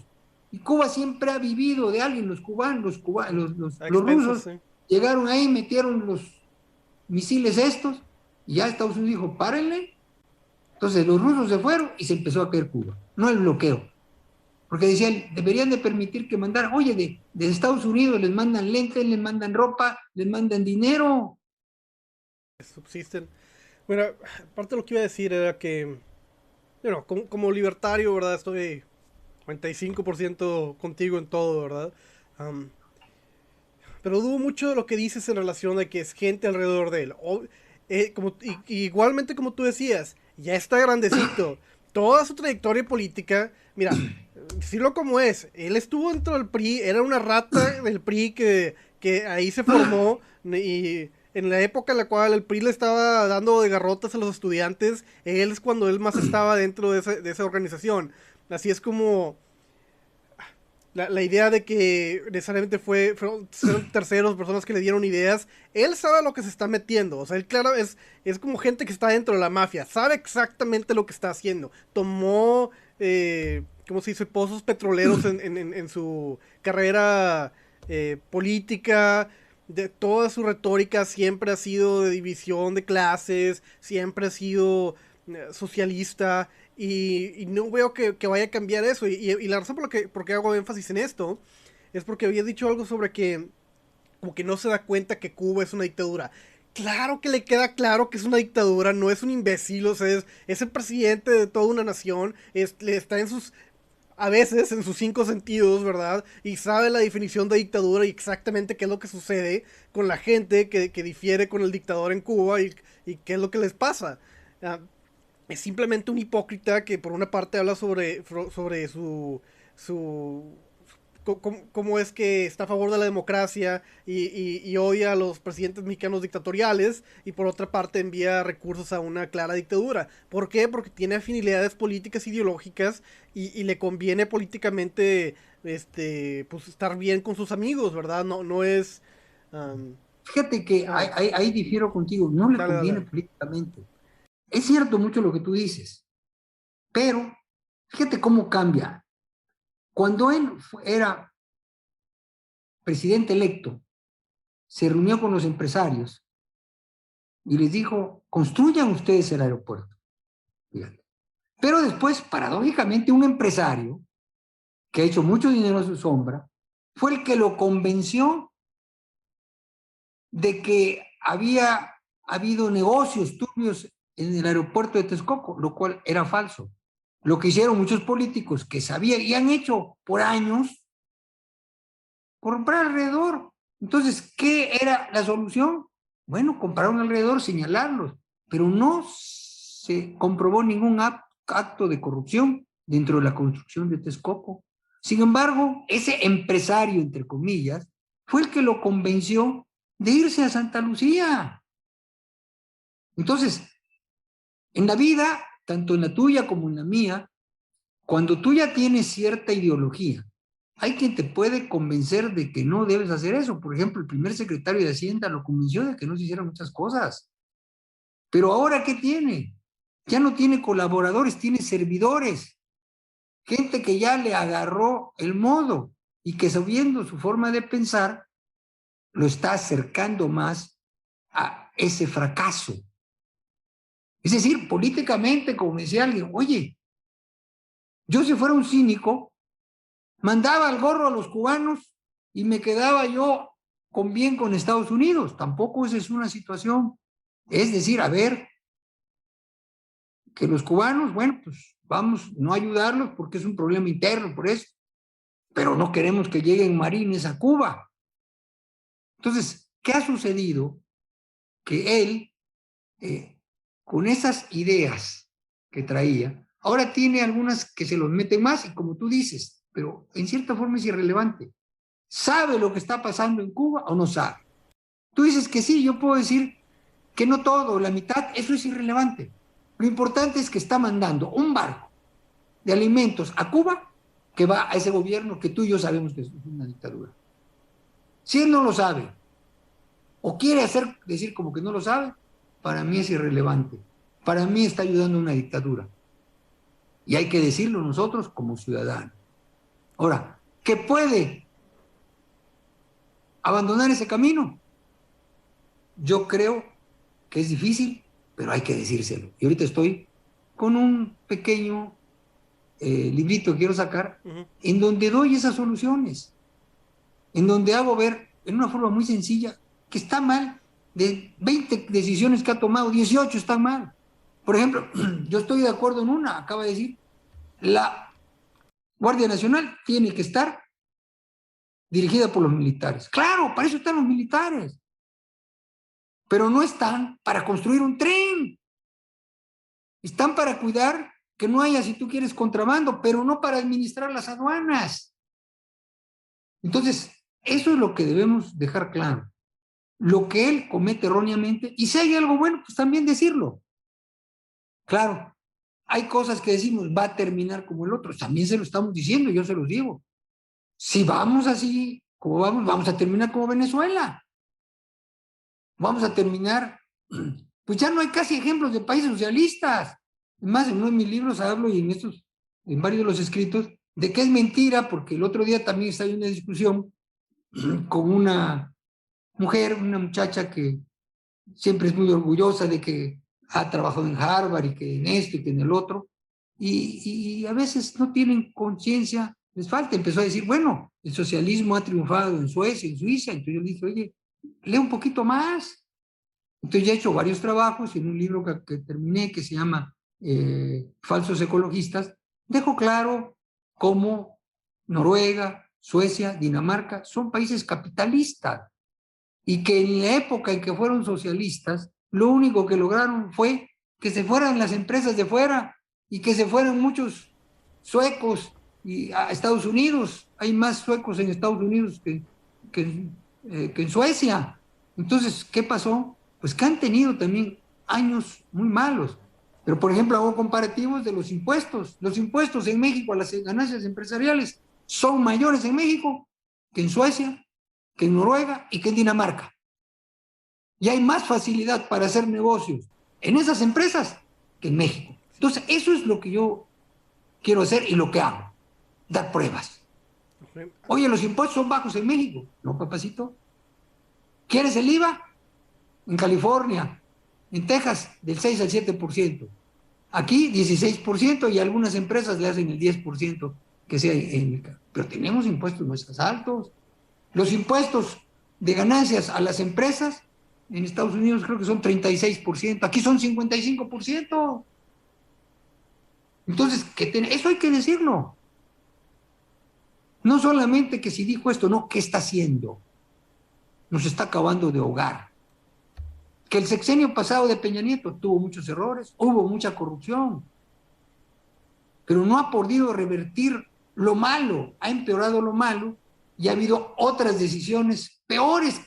Y Cuba siempre ha vivido de alguien, los cubanos, los, cubanos, los, rusos llegaron ahí, metieron los misiles estos, y ya Estados Unidos dijo, párenle, entonces los rusos se fueron y se empezó a caer Cuba, no el bloqueo. Porque decían, deberían de permitir que mandaran, oye, de, de Estados Unidos les mandan lentes, les mandan ropa, les mandan dinero. Subsisten. Bueno, parte de lo que iba a decir era que, bueno, como, libertario, ¿verdad? Estoy 95% contigo en todo, ¿verdad? Pero dudo mucho de lo que dices en relación de que es gente alrededor de él. Eh, como, igualmente como tú decías, ya está grandecito. [CLEARS THROAT] Toda su trayectoria política, mira, decirlo como es, él estuvo dentro del PRI, era una rata del PRI que, que ahí se formó y en la época en la cual el PRI le estaba dando de garrotas a los estudiantes, él es cuando él más estaba dentro de, de esa organización. Así es como la, idea de que necesariamente fue, fueron terceros, personas que le dieron ideas. Él sabe lo que se está metiendo. O sea, él, claro, es, es como gente que está dentro de la mafia. Sabe exactamente lo que está haciendo. Tomó, eh, ¿cómo se dice?, pozos petroleros en, su carrera eh, política. De, toda su retórica siempre ha sido de división de clases, siempre ha sido eh, socialista. Y, no veo que, vaya a cambiar eso. Y, la razón por la que por hago énfasis en esto es porque había dicho algo sobre que como que no se da cuenta que Cuba es una dictadura. Claro que le queda claro que es una dictadura, no es un imbécil, o sea, es, el presidente de toda una nación, le está en sus, a veces en sus cinco sentidos, ¿verdad? Y sabe la definición de dictadura y exactamente qué es lo que sucede con la gente que, difiere con el dictador en Cuba y, qué es lo que les pasa. Ah, es simplemente un hipócrita que por una parte habla sobre, sobre su, su cómo, es que está a favor de la democracia y, y, odia a los presidentes mexicanos dictatoriales y por otra parte envía recursos a una clara dictadura. ¿Por qué? Porque tiene afinidades políticas ideológicas y, le conviene políticamente este pues estar bien con sus amigos, ¿verdad? No, no es... Fíjate que ahí, ahí, difiero contigo, no le conviene políticamente es cierto mucho lo que tú dices, pero fíjate cómo cambia. Cuando él era presidente electo, se reunió con los empresarios y les dijo, construyan ustedes el aeropuerto. Pero después, paradójicamente, un empresario que ha hecho mucho dinero a su sombra, fue el que lo convenció de que había habido negocios turbios en el aeropuerto de Texcoco, lo cual era falso. Lo que hicieron muchos políticos que sabían y han hecho por años, comprar alrededor. Entonces, ¿qué era la solución? Bueno, comprar un alrededor, señalarlos, pero no se comprobó ningún acto de corrupción dentro de la construcción de Texcoco. Sin embargo, ese empresario, entre comillas, fue el que lo convenció de irse a Santa Lucía. Entonces, en la vida, tanto en la tuya como en la mía, cuando tú ya tienes cierta ideología, hay quien te puede convencer de que no debes hacer eso. Por ejemplo, el primer secretario de Hacienda lo convenció de que no se hicieran muchas cosas. Pero ahora, ¿qué tiene? Ya no tiene colaboradores, tiene servidores. Gente que ya le agarró el modo y que sabiendo su forma de pensar, lo está acercando más a ese fracaso. Es decir, políticamente, como decía alguien, oye, yo si fuera un cínico, mandaba el gorro a los cubanos y me quedaba yo con bien con Estados Unidos. Tampoco esa es una situación. Es decir, a ver, que los cubanos, bueno, pues vamos no ayudarlos porque es un problema interno, por eso, pero no queremos que lleguen marines a Cuba. Entonces, ¿qué ha sucedido? Que él eh, con esas ideas que traía, ahora tiene algunas que se los meten más y como tú dices, pero en cierta forma es irrelevante. ¿Sabe lo que está pasando en Cuba o no sabe? Tú dices que sí, yo puedo decir que no todo, la mitad, eso es irrelevante. Lo importante es que está mandando un barco de alimentos a Cuba que va a ese gobierno que tú y yo sabemos que es una dictadura. Si él no lo sabe, o quiere hacer decir como que no lo sabe, para mí es irrelevante. Para mí está ayudando a una dictadura. Y hay que decirlo nosotros como ciudadanos. Ahora, ¿qué puede abandonar ese camino? Yo creo que es difícil, pero hay que decírselo. Y ahorita estoy con un pequeño eh, librito que quiero sacar, en donde doy esas soluciones, en donde hago ver en una forma muy sencilla que está mal de 20 decisiones que ha tomado, 18 están mal. Por ejemplo, [CLEARS THROAT] yo estoy de acuerdo en una, acaba de decir, la Guardia Nacional tiene que estar dirigida por los militares. Claro, para eso están los militares. Pero no están para construir un tren. Están para cuidar que no haya, si tú quieres, contrabando, pero no para administrar las aduanas. Entonces, eso es lo que debemos dejar claro. Lo que él comete erróneamente, y si hay algo bueno, pues también decirlo. Claro, hay cosas que decimos, va a terminar como el otro, también se lo estamos diciendo, yo se los digo. Si vamos así, como vamos, vamos a terminar como Venezuela. Vamos a terminar, [CLEARS THROAT] pues ya no hay casi ejemplos de países socialistas. Más en uno de mis libros hablo y en estos, en varios de los escritos, de que es mentira, porque el otro día también está en una discusión [CLEARS THROAT] con una mujer, una muchacha que siempre es muy orgullosa de que ha trabajado en Harvard y que en esto y que en el otro, y, a veces no tienen conciencia, les falta, empezó a decir, bueno, el socialismo ha triunfado en Suecia, en Suiza, entonces yo le dije, oye, lee un poquito más. Entonces ya he hecho varios trabajos en un libro que, que terminé que se llama eh, Falsos Ecologistas, dejo claro cómo Noruega, Suecia, Dinamarca son países capitalistas y que en la época en que fueron socialistas, lo único que lograron fue que se fueran las empresas de fuera y que se fueran muchos suecos y a Estados Unidos. Hay más suecos en Estados Unidos que, que, eh, que en Suecia. Entonces, ¿qué pasó? Pues que han tenido también años muy malos. Pero, por ejemplo, hago comparativos de los impuestos. Los impuestos en México a las ganancias empresariales son mayores en México que en Suecia, que en Noruega y que en Dinamarca. Y hay más facilidad para hacer negocios en esas empresas que en México. Entonces, eso es lo que yo quiero hacer y lo que hago, dar pruebas. Oye, los impuestos son bajos en México. No, papacito. ¿Quieres el IVA? En California, en Texas, del 6 al 7%. Aquí, 16% y algunas empresas le hacen el 10% que sea en Pero tenemos impuestos más altos. Los impuestos de ganancias a las empresas en Estados Unidos creo que son 36%, aquí son 55%. Entonces, eso hay que decirlo. No solamente que si dijo esto, no, ¿qué está haciendo? Nos está acabando de ahogar. Que el sexenio pasado de Peña Nieto tuvo muchos errores, hubo mucha corrupción, pero no ha podido revertir lo malo, ha empeorado lo malo y ha habido otras decisiones peores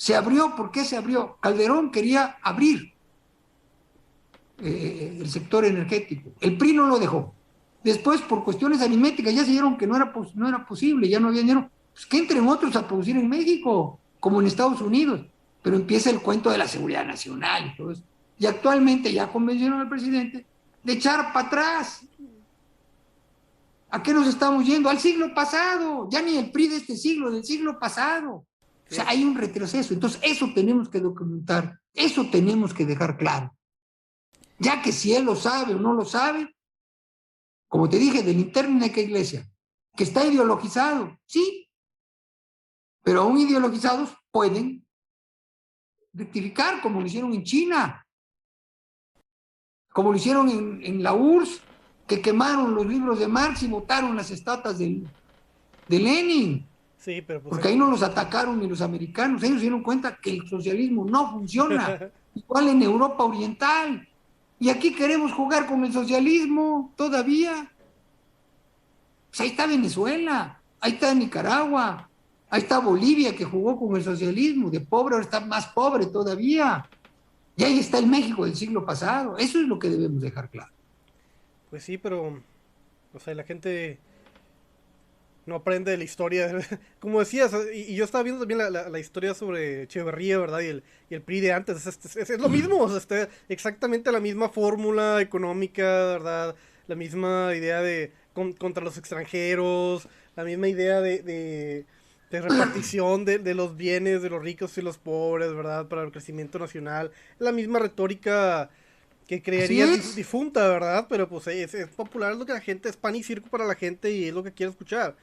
se abrió, ¿por qué se abrió? Calderón quería abrir eh, el sector energético. El PRI no lo dejó. Después, por cuestiones aritméticas, ya se dieron que no era, no era posible, ya no había dinero. Pues que entren otros a producir en México, como en Estados Unidos. Pero empieza el cuento de la seguridad nacional y. Y actualmente ya convencieron al presidente de echar para atrás. ¿A qué nos estamos yendo? Al siglo pasado. Ya ni el PRI de este siglo, del siglo pasado. O sea, hay un retroceso. Entonces, eso tenemos que documentar, eso tenemos que dejar claro. Ya que si él lo sabe o no lo sabe, como te dije, del interno de qué iglesia, que está ideologizado, sí, pero aún ideologizados pueden rectificar, como lo hicieron en China, como lo hicieron en, en la URSS, que quemaron los libros de Marx y votaron las estatuas de, de Lenin. Sí, pero pues Porque ahí no los atacaron ni los americanos, ellos se dieron cuenta que el socialismo no funciona, [LAUGHS] igual en Europa Oriental. Y aquí queremos jugar con el socialismo todavía. Pues ahí está Venezuela, ahí está Nicaragua, ahí está Bolivia que jugó con el socialismo, de pobre ahora está más pobre todavía. Y ahí está el México del siglo pasado. Eso es lo que debemos dejar claro. Pues sí, pero, o sea, la gente no aprende de la historia. [LAUGHS] Como decías, y, yo estaba viendo también la, historia sobre Echeverría, ¿verdad? Y el, y el PRI de antes. Es, lo mismo, o este, exactamente la misma fórmula económica, ¿verdad? La misma idea de contra los extranjeros, la misma idea de, de, repartición de, de, los bienes de los ricos y los pobres, ¿verdad? Para el crecimiento nacional. La misma retórica que creería difunta, ¿verdad? Pero pues es, es, popular, es lo que la gente, es pan y circo para la gente y es lo que quiere escuchar.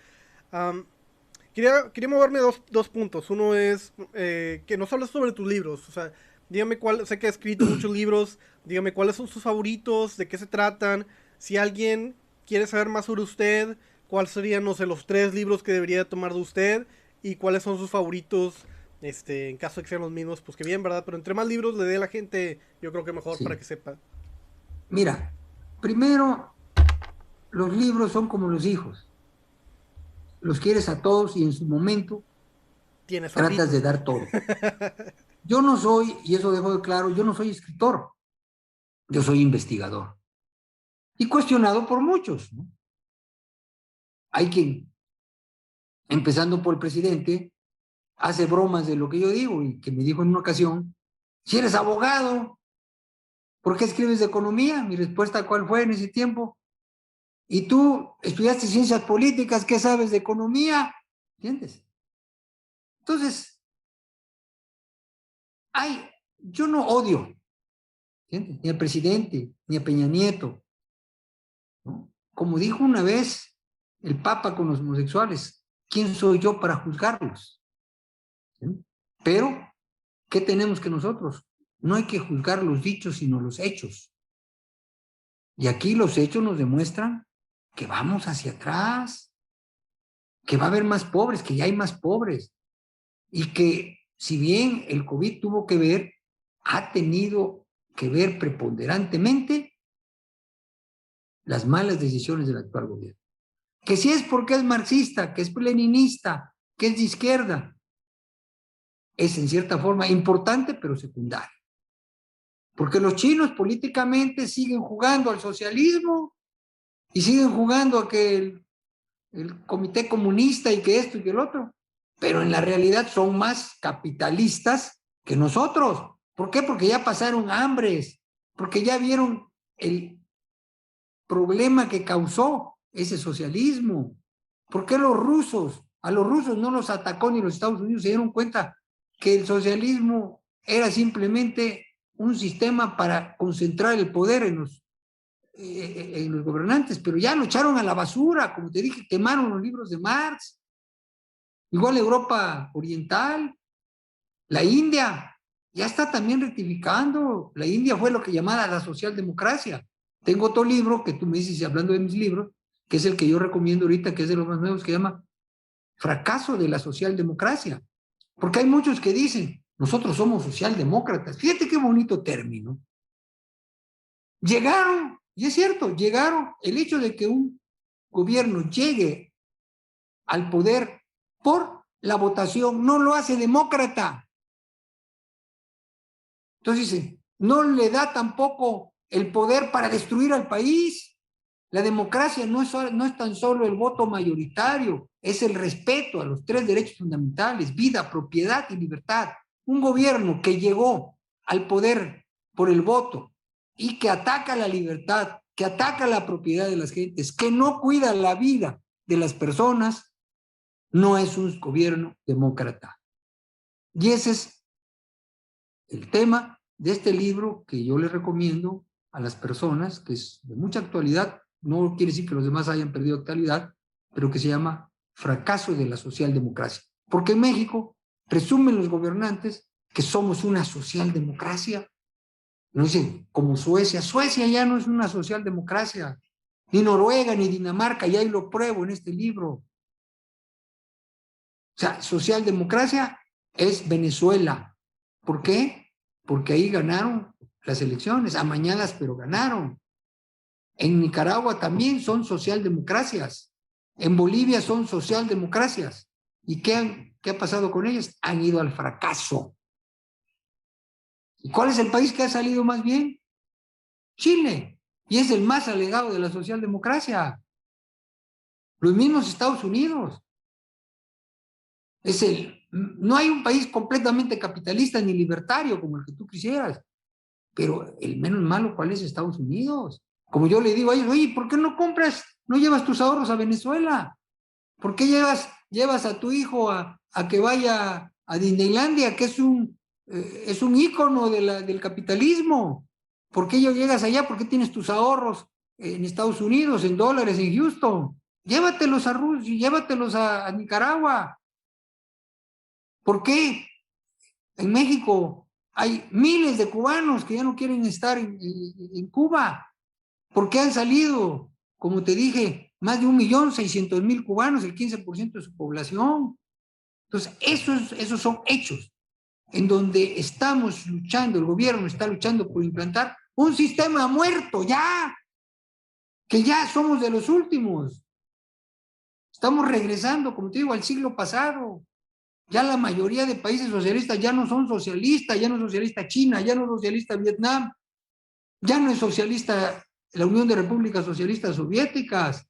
quería, quería moverme dos, dos puntos. Uno es eh, que nos hables sobre tus libros. O sea, dígame cuál, sé que ha escrito [COUGHS] muchos libros, dígame cuáles son sus favoritos, de qué se tratan. Si alguien quiere saber más sobre usted, cuáles serían, no sé, los tres libros que debería tomar de usted y cuáles son sus favoritos. Este, en caso de que sean los mismos, pues que bien, ¿verdad? Pero entre más libros le dé a la gente, yo creo que mejor para que sepa. Mira, primero, los libros son como los hijos. Los quieres a todos y en su momento tratas de dar todo. [LAUGHS] Yo no soy, y eso dejo de claro, yo no soy escritor, yo soy investigador. Y cuestionado por muchos. Hay quien, empezando por el presidente, hace bromas de lo que yo digo y que me dijo en una ocasión, si eres abogado, ¿por qué escribes de economía? Mi respuesta, ¿cuál fue en ese tiempo? Y tú estudiaste ciencias políticas, ¿qué sabes de economía? ¿Entiendes? Entonces, hay, yo no odio ¿entiendes? ni al presidente, ni a Peña Nieto. Como dijo una vez el Papa con los homosexuales, ¿quién soy yo para juzgarlos? Pero, ¿qué tenemos que nosotros? No hay que juzgar los dichos, sino los hechos. Y aquí los hechos nos demuestran que vamos hacia atrás, que va a haber más pobres, que ya hay más pobres, y que si bien el COVID tuvo que ver, ha tenido que ver preponderantemente las malas decisiones del actual gobierno. Que si es porque es marxista, que es leninista, que es de izquierda, es en cierta forma importante, pero secundario. Porque los chinos políticamente siguen jugando al socialismo y siguen jugando a que el, comité comunista y que esto y que el otro, pero en la realidad son más capitalistas que nosotros. ¿Por qué? Porque ya pasaron hambres, porque ya vieron el problema que causó ese socialismo. ¿Por qué los rusos? A los rusos no los atacó ni los Estados Unidos, se dieron cuenta que el socialismo era simplemente un sistema para concentrar el poder en los eh, en los gobernantes, pero ya lo echaron a la basura, como te dije, quemaron los libros de Marx. Igual Europa Oriental, la India, ya está también rectificando. La India fue lo que llamaba la socialdemocracia. Tengo otro libro que tú me dices, hablando de mis libros, que es el que yo recomiendo ahorita, que es de los más nuevos, que llama Fracaso de la socialdemocracia. Porque hay muchos que dicen, nosotros somos socialdemócratas. Fíjate qué bonito término. Llegaron y es cierto, llegaron, el hecho de que un gobierno llegue al poder por la votación no lo hace demócrata. Entonces no le da tampoco el poder para destruir al país. La democracia no es, no es tan solo el voto mayoritario, es el respeto a los tres derechos fundamentales, vida, propiedad y libertad. Un gobierno que llegó al poder por el voto y que ataca la libertad, que ataca la propiedad de las gentes, que no cuida la vida de las personas, no es un gobierno demócrata. Y ese es el tema de este libro que yo les recomiendo a las personas, que es de mucha actualidad, no quiere decir que los demás hayan perdido actualidad, pero que se llama Fracaso de la Socialdemocracia. Porque en México presumen los gobernantes que somos una socialdemocracia no dicen, como Suecia. Suecia ya no es una socialdemocracia, ni Noruega, ni Dinamarca, y ahí lo pruebo en este libro. O sea, socialdemocracia es Venezuela. ¿Por qué? Porque ahí ganaron las elecciones, amañadas, pero ganaron. En Nicaragua también son socialdemocracias. En Bolivia son socialdemocracias. ¿Y qué, qué ha pasado con ellas? Han ido al fracaso. ¿Y cuál es el país que ha salido más bien? Chile. Y es el más alegado de la socialdemocracia. Los mismos Estados Unidos. Es el, no hay un país completamente capitalista ni libertario como el que tú quisieras. Pero el menos malo, ¿cuál es Estados Unidos? Como yo le digo a ellos, oye, ¿por qué no compras, no llevas tus ahorros a Venezuela? ¿Por qué llevas, llevas a tu hijo a, a que vaya a Disneylandia, que es un eh, es un ícono del capitalismo. ¿Por qué llegas allá? ¿Por qué tienes tus ahorros en Estados Unidos, en dólares, en Houston? Llévatelos a Rusia, llévatelos a, Nicaragua. ¿Por qué? En México hay miles de cubanos que ya no quieren estar en, Cuba. ¿Por qué han salido? Como te dije, más de un millón seiscientos mil cubanos, el 15% de su población. Entonces, esos, esos son hechos en donde estamos luchando, el gobierno está luchando por implantar un sistema muerto ya, que ya somos de los últimos. Estamos regresando, como te digo, al siglo pasado. Ya la mayoría de países socialistas ya no son socialistas, ya no es socialista China, ya no es socialista Vietnam, ya no es socialista la Unión de Repúblicas Socialistas Soviéticas.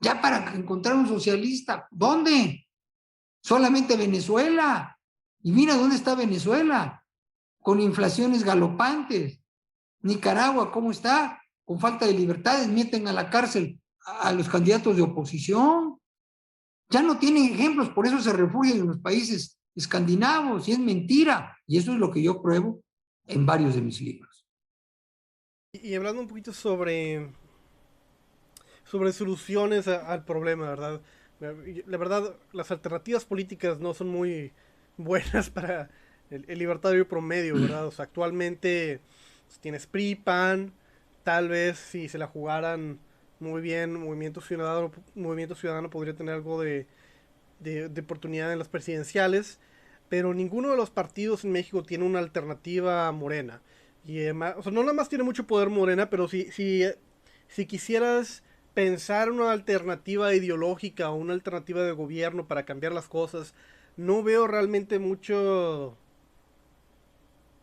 Ya para encontrar un socialista, ¿dónde? Solamente Venezuela. Y mira dónde está Venezuela, con inflaciones galopantes. Nicaragua, ¿cómo está? Con falta de libertades, meten a la cárcel a los candidatos de oposición. Ya no tienen ejemplos, por eso se refugian en los países escandinavos, y es mentira. Y eso es lo que yo pruebo en varios de mis libros. Y hablando un poquito sobre, sobre soluciones al problema, ¿verdad? La verdad, las alternativas políticas no son muy buenas [LAUGHS] para el, libertario promedio, ¿verdad? O sea, actualmente pues, tienes PRI, PAN, tal vez si se la jugaran muy bien, Movimiento Ciudadano, Movimiento Ciudadano podría tener algo de, de, oportunidad en las presidenciales, pero ninguno de los partidos en México tiene una alternativa morena. Y además, o sea, no nada más tiene mucho poder morena, pero si, si, si quisieras pensar una alternativa ideológica o una alternativa de gobierno para cambiar las cosas, no veo realmente mucho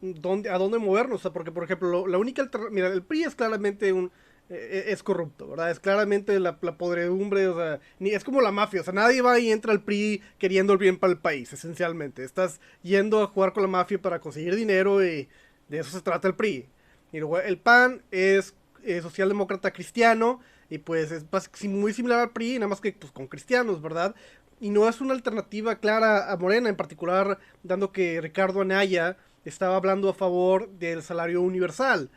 dónde, a dónde movernos. O sea, porque, por ejemplo, la única Mira, el PRI es claramente un. E, e, es corrupto, ¿verdad? Es claramente la, podredumbre, o sea, ni, es como la mafia, o sea, nadie va y entra al PRI queriendo el bien para el país, esencialmente. Estás yendo a jugar con la mafia para conseguir dinero y de eso se trata el PRI. Y luego el PAN es eh, socialdemócrata cristiano y pues es muy similar al PRI, nada más que pues, con cristianos, ¿verdad? y no es una alternativa clara a Morena, en particular, dando que Ricardo Anaya estaba hablando a favor del salario universal.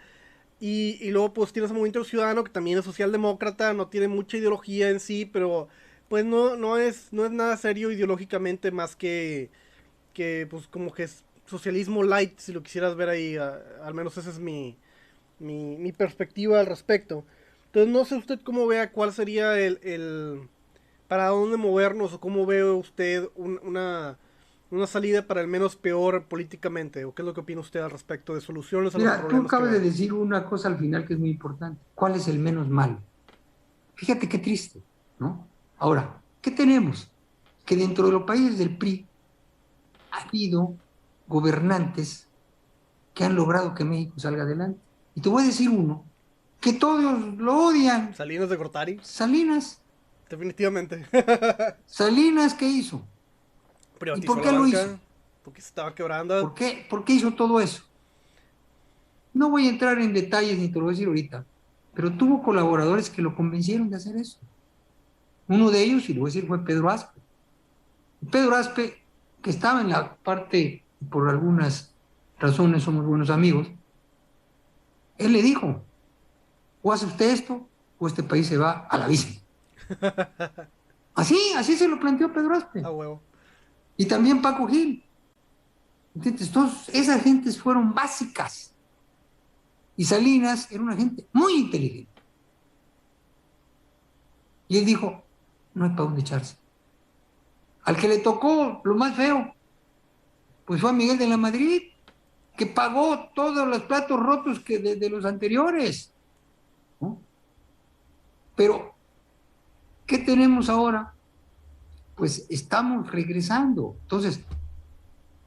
Y, y luego pues tienes a Movimiento Ciudadano, que también es socialdemócrata, no tiene mucha ideología en sí, pero pues no, no, es, no es nada serio ideológicamente más que, que pues como que es socialismo light, si lo quisieras ver ahí, al menos esa es mi, mi, mi, perspectiva al respecto. Entonces no sé usted cómo vea cuál sería el, el para dónde movernos o cómo ve usted una, una salida para el menos peor políticamente? ¿O qué es lo que opina usted al respecto de soluciones a los problemas? Tú acabas de decir una cosa al final que es muy importante. ¿Cuál es el menos mal? Fíjate qué triste, ¿no? Ahora, ¿qué tenemos? Que dentro de los países del PRI ha habido gobernantes que han logrado que México salga adelante. Y te voy a decir uno, que todos lo odian. Salinas de Cortari. Salinas. Definitivamente. [LAUGHS] Salinas, ¿qué hizo? ¿Y por qué lo hizo? Porque se estaba quebrando. ¿Por qué? ¿Por qué hizo todo eso? No voy a entrar en detalles ni te lo voy a decir ahorita, pero tuvo colaboradores que lo convencieron de hacer eso. Uno de ellos, y lo voy a decir, fue Pedro Aspe. Pedro Aspe, que estaba en la parte, por algunas razones somos buenos amigos, él le dijo, o hace usted esto, o este país se va a la vista. [LAUGHS] Así, así se lo planteó Pedro Aspe. Y también Paco Gil. ¿Entiendes? esas gentes fueron básicas. Y Salinas era una gente muy inteligente. Y él dijo, no hay para dónde echarse. Al que le tocó lo más feo, pues fue Miguel de la Madrid, que pagó todos los platos rotos que de, los anteriores. Pero ¿Qué tenemos ahora? Pues estamos regresando. Entonces,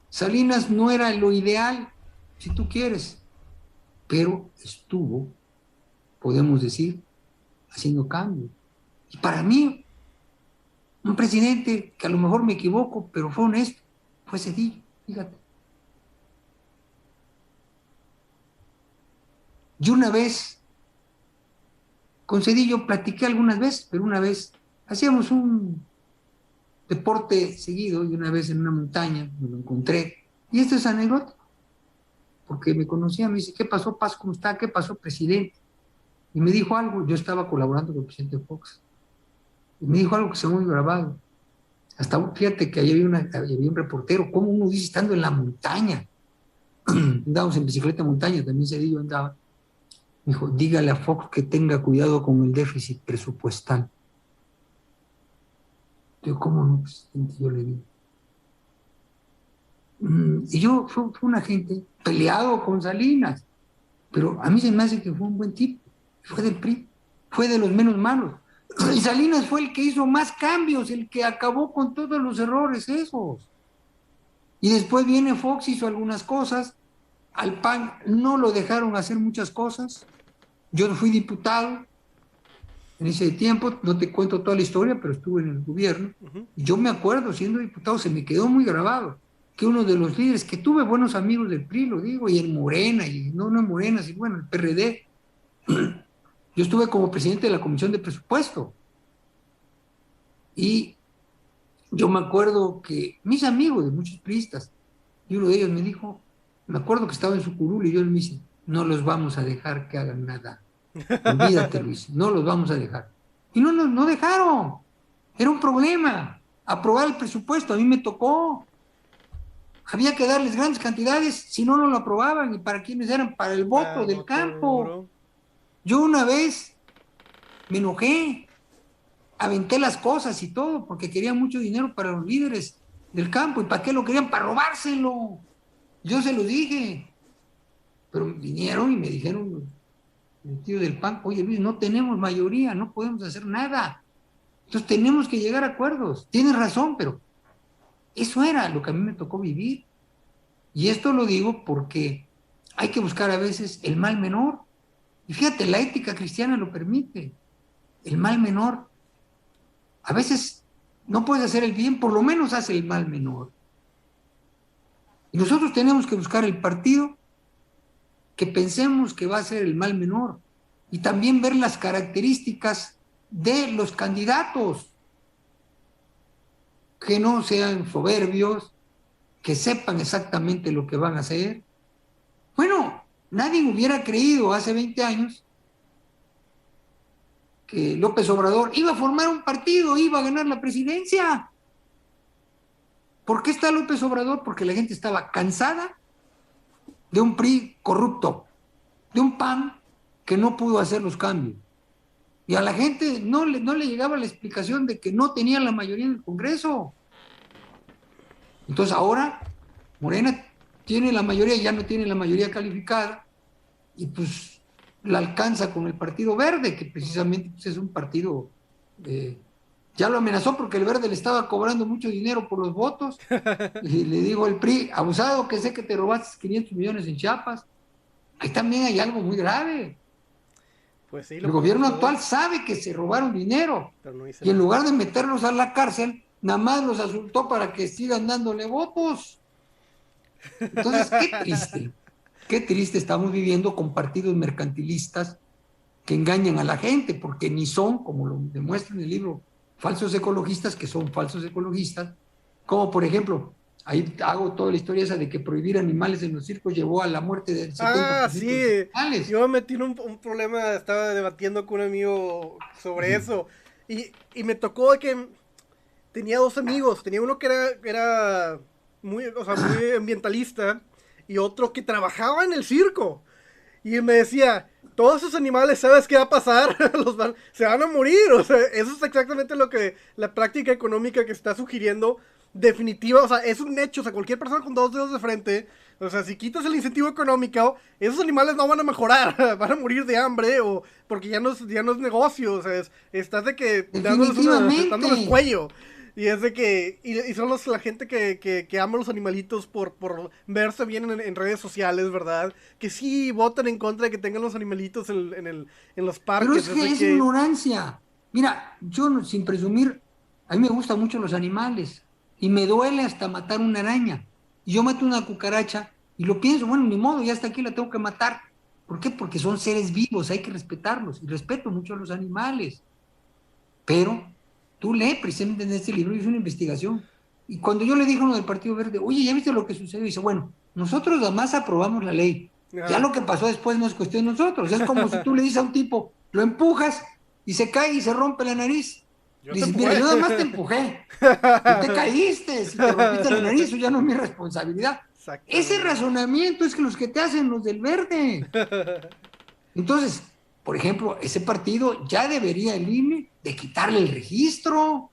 Salinas no era lo ideal, si tú quieres, pero estuvo, podemos decir, haciendo cambio. Y para mí, un presidente que a lo mejor me equivoco, pero fue honesto, fue Cedillo, fíjate. Y una vez con Cedillo platiqué algunas veces, pero una vez hacíamos un deporte seguido y una vez en una montaña me lo encontré. Y esto es anecdótico, porque me conocía, me dice, ¿qué pasó, Paz? ¿Cómo está? ¿Qué pasó, presidente? Y me dijo algo, yo estaba colaborando con el presidente Fox, y me dijo algo que se muy grabado. Hasta fíjate que ahí había, una, un reportero, como uno dice estando en la montaña? [CLEARS THROAT] Andábamos en bicicleta montaña, también se yo andaba. Dijo, dígale a Fox que tenga cuidado con el déficit presupuestal. Yo, ¿cómo no? Pues, yo le digo. Mm, y yo fue, una gente peleado con Salinas, pero a mí se me hace que fue un buen tipo, fue del PRI, fue de los menos malos. [CLEARS THROAT] Y Salinas fue el que hizo más cambios, el que acabó con todos los errores esos. Y después viene Fox, hizo algunas cosas, al PAN no lo dejaron hacer muchas cosas. Yo fui diputado en ese tiempo, no te cuento toda la historia, pero estuve en el gobierno. Y yo me acuerdo, siendo diputado, se me quedó muy grabado que uno de los líderes, que tuve buenos amigos del PRI, lo digo, y en Morena, y no, no en Morena, sino bueno, el PRD. [CLEARS THROAT] Yo estuve como presidente de la Comisión de Presupuesto. Y yo me acuerdo que mis amigos de muchos priistas, y uno de ellos me dijo, me acuerdo que estaba en su curul y yo le dije, no los vamos a dejar que hagan nada. Olvídate, [LAUGHS] Luis, no los vamos a dejar. Y no, no, no dejaron. Era un problema. Aprobar el presupuesto, a mí me tocó. Había que darles grandes cantidades, si no, no lo aprobaban. ¿Y para quienes eran? Para el voto del campo. Yo una vez me enojé, aventé las cosas y todo, porque quería mucho dinero para los líderes del campo. ¿Y para qué lo querían? Para robárselo. Yo se lo dije. Pero vinieron y me dijeron, el tío del PAN, oye Luis, no tenemos mayoría, no podemos hacer nada. Entonces tenemos que llegar a acuerdos. Tienes razón, pero eso era lo que a mí me tocó vivir. Y esto lo digo porque hay que buscar a veces el mal menor. Y fíjate, la ética cristiana lo permite. El mal menor. A veces no puedes hacer el bien, por lo menos hace el mal menor. Y nosotros tenemos que buscar el partido que pensemos que va a ser el mal menor. Y también ver las características de los candidatos que no sean soberbios, que sepan exactamente lo que van a hacer. Bueno, nadie hubiera creído hace 20 años que López Obrador iba a formar un partido, iba a ganar la presidencia. ¿Por qué está López Obrador? Porque la gente estaba cansada de un PRI corrupto, de un PAN que no pudo hacer los cambios. Y a la gente no le, no le llegaba la explicación de que no tenían la mayoría en el Congreso. Entonces ahora Morena tiene la mayoría, ya no tiene la mayoría calificada, y pues la alcanza con el Partido Verde, que precisamente pues, es un partido, ya lo amenazó porque el Verde le estaba cobrando mucho dinero por los votos, [LAUGHS] y le digo al PRI, abusado que sé que te robaste 500 millones en Chiapas, ahí también hay algo muy grave. Pues el gobierno actual sabe que se robaron dinero y en lugar de meterlos a la cárcel, nada más los asultó para que sigan dándole votos. Entonces, qué triste, qué triste estamos viviendo con partidos mercantilistas que engañan a la gente, porque ni son, como lo demuestra en el libro, falsos ecologistas, que son falsos ecologistas, como por ejemplo, ahí hago toda la historia esa de que prohibir animales en los circos llevó a la muerte de 70 Ah, sí. Yo me metí en un, problema, estaba debatiendo con un amigo sobre eso. Y, me tocó que tenía dos amigos. Tenía uno que era, era muy, o sea, muy [LAUGHS] ambientalista y otro que trabajaba en el circo. Y me decía, todos esos animales, ¿sabes qué va a pasar? [LAUGHS] Los van, se van a morir. O sea, eso es exactamente lo que la práctica económica que está sugiriendo definitiva, o sea, es un hecho, o sea, cualquier persona con dos dedos de frente, o sea, si quitas el incentivo económico, esos animales no van a mejorar, [LAUGHS] van a morir de hambre o porque ya no es, ya no es negocio, o sea, estás de que dándoles, cuello. Y es de que, y, son los, la gente que, que, ama los animalitos por, por verse bien en, redes sociales, ¿verdad? Que sí votan en contra de que tengan los animalitos en, el, en los parques. Pero es que es, ignorancia. Mira, yo sin presumir, a mí me gustan mucho los animales y me duele hasta matar una araña. Y yo mato una cucaracha y lo pienso, bueno, ni modo, ya hasta aquí la tengo que matar. ¿Por qué? Porque son seres vivos, hay que respetarlos. Y respeto mucho a los animales. Pero tú lee precisamente en este libro, hice una investigación. Y cuando yo le dije a uno del Partido Verde, oye, ¿ya viste lo que sucedió? Y dice, bueno, nosotros además aprobamos la ley. Ya lo que pasó después no es cuestión de nosotros. Es como si tú le dices a un tipo, lo empujas y se cae y se rompe la nariz. Dices, mira, yo nada más te empujé. y te [LAUGHS] caíste. Si te rompiste la nariz, eso ya no es mi responsabilidad. Ese razonamiento es que los que te hacen los del verde. [LAUGHS] Entonces, por ejemplo, ese partido ya debería el INE de quitarle el registro.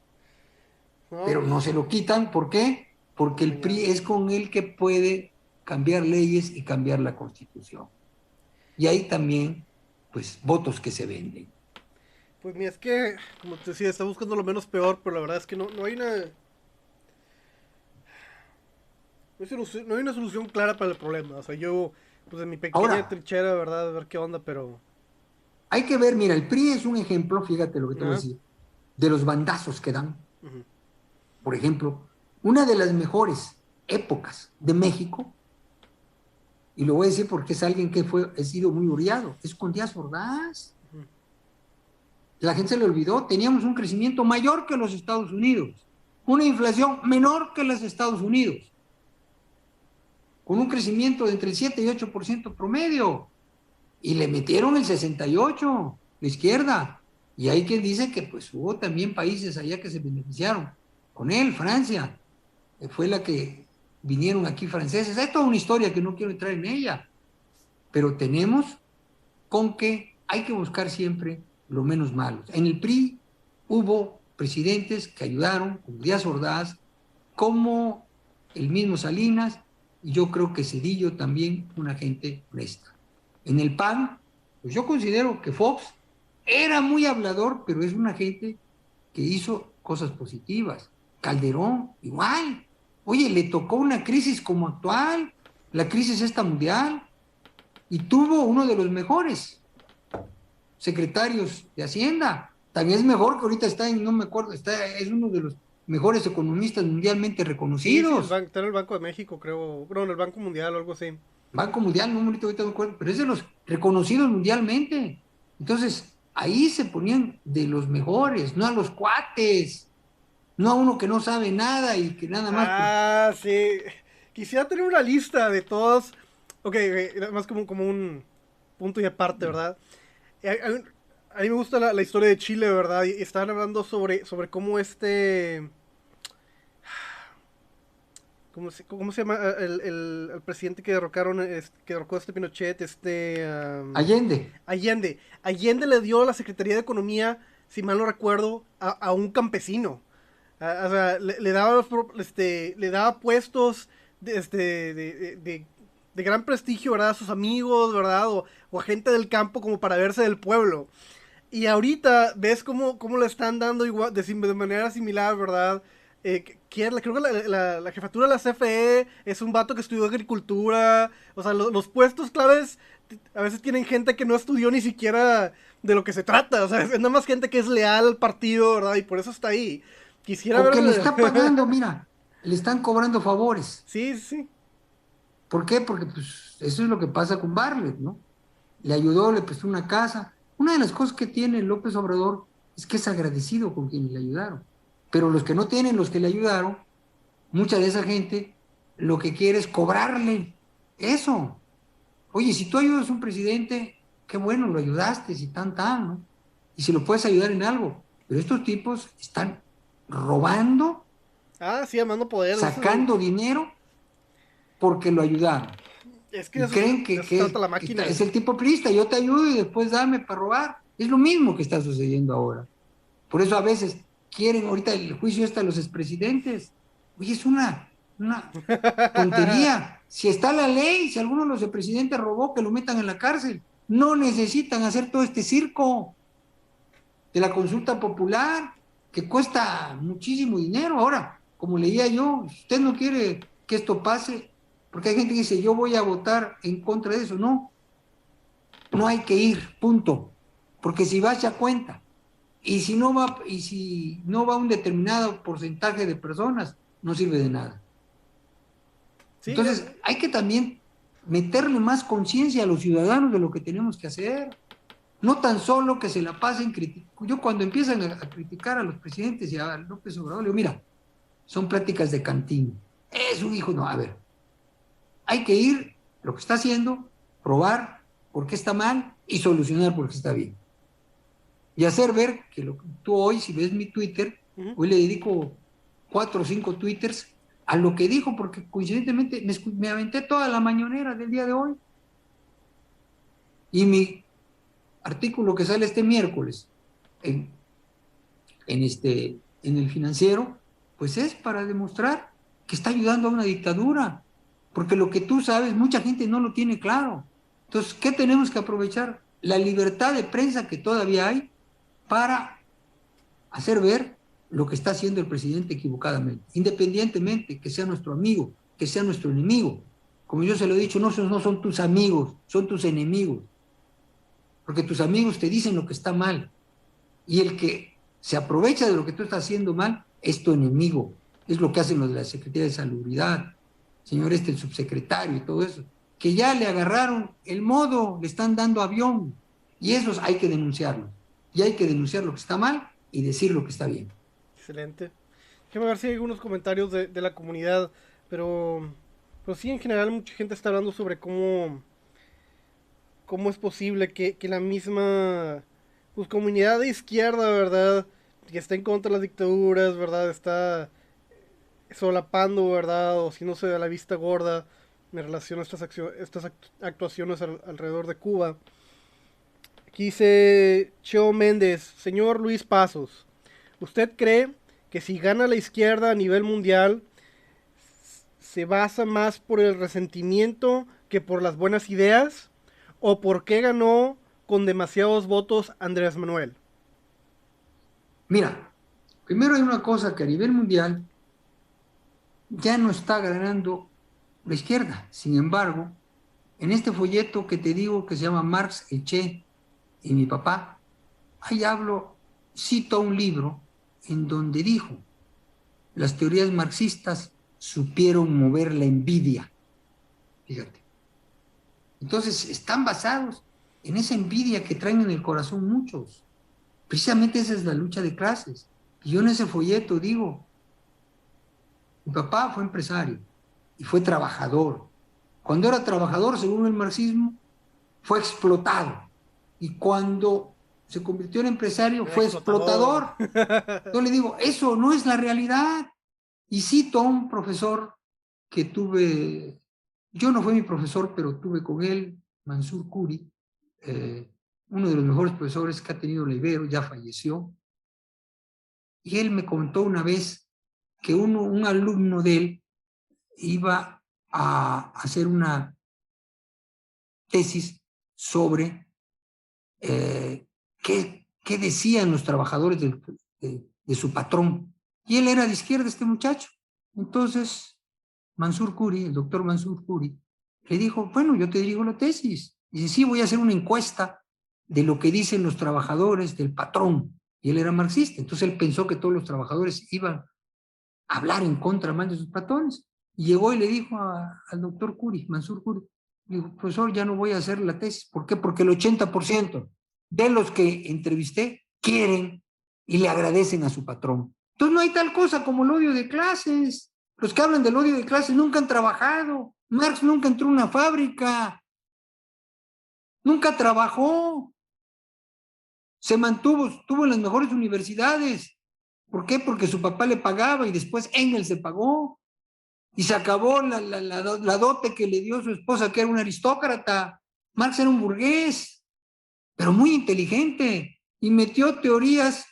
Pero no se lo quitan, ¿por qué? Porque el PRI es con el que puede cambiar leyes y cambiar la constitución. Y hay también, pues, votos que se venden. Pues mira, es que, como te decía, está buscando lo menos peor, pero la verdad es que no, no hay una... No hay una solución clara para el problema. O sea, yo, pues en mi pequeña trinchera, ¿verdad? A ver qué onda, pero... Hay que ver, mira, el PRI es un ejemplo, fíjate lo que te voy a decir, de los bandazos que dan. Por ejemplo, una de las mejores épocas de México, y lo voy a decir porque es alguien que fue, ha sido muy uriado, es con Díaz Ordaz. La gente se le olvidó, teníamos un crecimiento mayor que los Estados Unidos, una inflación menor que los Estados Unidos, con un crecimiento de entre el 7 y 8% promedio y le metieron el 68, la izquierda. Y hay quien dice que pues hubo también países allá que se beneficiaron. Con él, Francia, fue la que vinieron aquí franceses. Hay toda una historia que no quiero entrar en ella. Pero tenemos con que hay que buscar siempre lo menos malo. En el PRI hubo presidentes que ayudaron, como Díaz Ordaz, como el mismo Salinas, y yo creo que Cedillo también, una gente honesta. En el PAN, pues yo considero que Fox era muy hablador, pero es una gente que hizo cosas positivas. Calderón, igual. Oye, le tocó una crisis como actual, la crisis esta mundial, y tuvo uno de los mejores secretarios de Hacienda. También es mejor que ahorita está en, no me acuerdo, está, es uno de los mejores economistas mundialmente reconocidos. Sí, está en el Banco de México, creo, no, en el Banco Mundial o algo así. Banco Mundial, no ahorita, ahorita me acuerdo, pero es de los reconocidos mundialmente. Entonces, ahí se ponían de los mejores, no a los cuates, no a uno que no sabe nada y que nada más. Ah, sí. Quisiera tener una lista de todos. Ok, más como, como un punto y aparte, ¿verdad? Eh, a, mí me gusta la, la, historia de Chile, ¿verdad? Y estaban hablando sobre, sobre cómo este ¿Cómo se, cómo se llama el, el, presidente que derrocaron, que derrocó a este Pinochet? Este. Allende. Allende. Allende le dio la Secretaría de Economía, si mal no recuerdo, a, a un campesino. o sea, le, daba, este, le daba puestos de, este, de, de, de, gran prestigio, ¿verdad? A sus amigos, ¿verdad? O, o, a gente del campo como para verse del pueblo. Y ahorita ves cómo, cómo le están dando igual, de, de manera similar, ¿verdad? Eh, creo que la, jefatura de la CFE es un vato que estudió agricultura. O sea, los puestos claves a veces tienen gente que no estudió ni siquiera de lo que se trata. O sea, es nada más gente que es leal al partido, ¿verdad? Y por eso está ahí. Quisiera Porque le está [LAUGHS] pagando, mira, le están cobrando favores. Sí, sí. ¿Por qué? Porque pues eso es lo que pasa con Barlet, ¿no? Le ayudó, le prestó una casa. Una de las cosas que tiene López Obrador es que es agradecido con quienes le ayudaron. Pero los que no tienen, los que le ayudaron, mucha de esa gente lo que quiere es cobrarle eso. Oye, si tú ayudas a un presidente, qué bueno, lo ayudaste, si tan, tan, ¿no? Y si lo puedes ayudar en algo. Pero estos tipos están robando. Ah, sí, amando poder. Sacando dinero porque lo ayudaron. Es que, creen que, es el tipo prista, yo te ayudo y después dame para robar. Es lo mismo que está sucediendo ahora. Por eso a veces quieren ahorita el juicio está los expresidentes. Oye, es una, una tontería. [LAUGHS] Si está la ley, si alguno de los expresidentes robó, que lo metan en la cárcel. No necesitan hacer todo este circo de la consulta popular, que cuesta muchísimo dinero. Ahora, como leía yo, usted no quiere que esto pase, porque hay gente que dice, yo voy a votar en contra de eso. No, no hay que ir, punto. Porque si vas ya cuenta. Y si no va, y si no va un determinado porcentaje de personas, no sirve de nada. Entonces, hay que también meterle más conciencia a los ciudadanos de lo que tenemos que hacer. No tan solo que se la pasen criticando. Yo cuando empiezan a, criticar a los presidentes y a López Obrador, digo, mira, son pláticas de cantín. Es un hijo, no, a ver. Hay que ir, lo que está haciendo, probar por qué está mal y solucionar por qué está bien. Y hacer ver que lo, tú hoy, si ves mi Twitter, hoy le dedico cuatro o cinco twitters a lo que dijo, porque coincidentemente me, me, aventé toda la mañonera del día de hoy. Y mi artículo que sale este miércoles en, en, este, en el financiero, pues es para demostrar que está ayudando a una dictadura, porque lo que tú sabes, mucha gente no lo tiene claro. Entonces, ¿qué tenemos que aprovechar? La libertad de prensa que todavía hay para hacer ver lo que está haciendo el presidente equivocadamente, independientemente que sea nuestro amigo, que sea nuestro enemigo. Como yo se lo he dicho, no son, no son tus amigos, son tus enemigos. Porque tus amigos te dicen lo que está mal. Y el que se aprovecha de lo que tú estás haciendo mal es tu enemigo. Es lo que hacen los de la Secretaría de Salubridad, señor este, el subsecretario y todo eso. Que ya le agarraron el modo, le están dando avión. Y esos hay que denunciarlos y hay que denunciar lo que está mal y decir lo que está bien. Excelente. Déjame ver si hay algunos comentarios de, la comunidad, pero, pero sí, en general mucha gente está hablando sobre cómo, cómo es posible que, la misma pues, comunidad de izquierda, ¿verdad? Que está en contra de las dictaduras, ¿verdad? Está solapando, ¿verdad? O si no se da la vista gorda en relación a estas, estas actuaciones alrededor de Cuba. Dice Cheo Méndez, señor Luis Pasos, ¿usted cree que si gana la izquierda a nivel mundial se basa más por el resentimiento que por las buenas ideas? ¿O por qué ganó con demasiados votos Andrés Manuel? Mira, primero hay una cosa que a nivel mundial ya no está ganando la izquierda. Sin embargo, en este folleto que te digo que se llama Marx Eche, y mi papá, ahí hablo, cito un libro en donde dijo, las teorías marxistas supieron mover la envidia. Fíjate. Entonces, están basados en esa envidia que traen en el corazón muchos. Precisamente esa es la lucha de clases. Y yo en ese folleto digo, mi papá fue empresario y fue trabajador. Cuando era trabajador, según el marxismo, fue explotado y cuando se convirtió en empresario fue explotador. Yo le digo, eso no es la realidad. Y cito a un profesor que tuve, yo no fui mi profesor, pero tuve con él, Mansur Kuri, eh, uno de los mejores profesores que ha tenido la Ibero, ya falleció. Y él me contó una vez que uno, un alumno de él iba a hacer una tesis sobre eh, qué, qué, decían los trabajadores de, su patrón. Y él era de izquierda, este muchacho. Entonces, Mansur Kuri, el doctor Mansur Kuri, le dijo, bueno, yo te digo la tesis. Dice, sí, voy a hacer una encuesta de lo que dicen los trabajadores del patrón. Y él era marxista. Entonces él pensó que todos los trabajadores iban a hablar en contra más de sus patrones. Y llegó y le dijo al doctor Kuri, Mansur Kuri, digo, profesor, ya no voy a hacer la tesis. ¿Por qué? Porque el 80% de los que entrevisté quieren y le agradecen a su patrón. Entonces no hay tal cosa como el odio de clases. Los que hablan del odio de clases nunca han trabajado. Marx nunca entró a una fábrica. Nunca trabajó. Se mantuvo, estuvo en las mejores universidades. ¿Por qué? Porque su papá le pagaba y después Engels se pagó. Y se acabó la, la dote que le dio su esposa, que era un aristócrata. Marx era un burgués pero muy inteligente, y metió teorías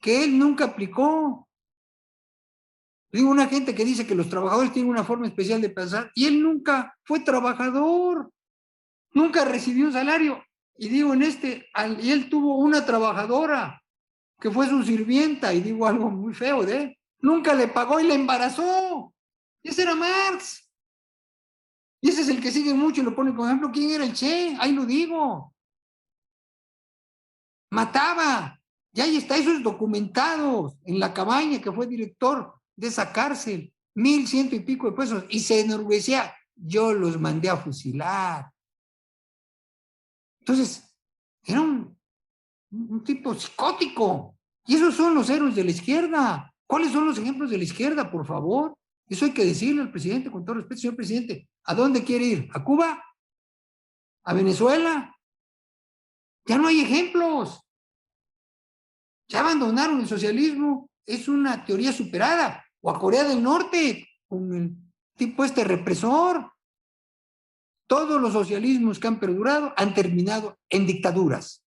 que él nunca aplicó. Digo, una gente que dice que los trabajadores tienen una forma especial de pensar, y él nunca fue trabajador, nunca recibió un salario. Y digo, en este, y él tuvo una trabajadora que fue su sirvienta, y digo algo muy feo de nunca le pagó y le embarazó. Ese era Marx. Y ese es el que sigue mucho y lo pone como ejemplo. ¿Quién era el Che? Ahí lo digo mataba. Y ahí está, esos documentados en la cabaña que fue director de esa cárcel, mil ciento y pico de pesos, y se enorgullecía, yo los mandé a fusilar. Entonces, era un tipo psicótico. Y esos son los héroes de la izquierda. ¿Cuáles son los ejemplos de la izquierda, por favor? Eso hay que decirle al presidente, con todo respeto, señor presidente. ¿A dónde quiere ir? ¿A Cuba? ¿A Venezuela? Ya no hay ejemplos. ya abandonaron el socialismo, es una teoría superada, o a Corea del Norte, con el tipo este represor. Todos los socialismos que han perdurado han terminado en dictaduras.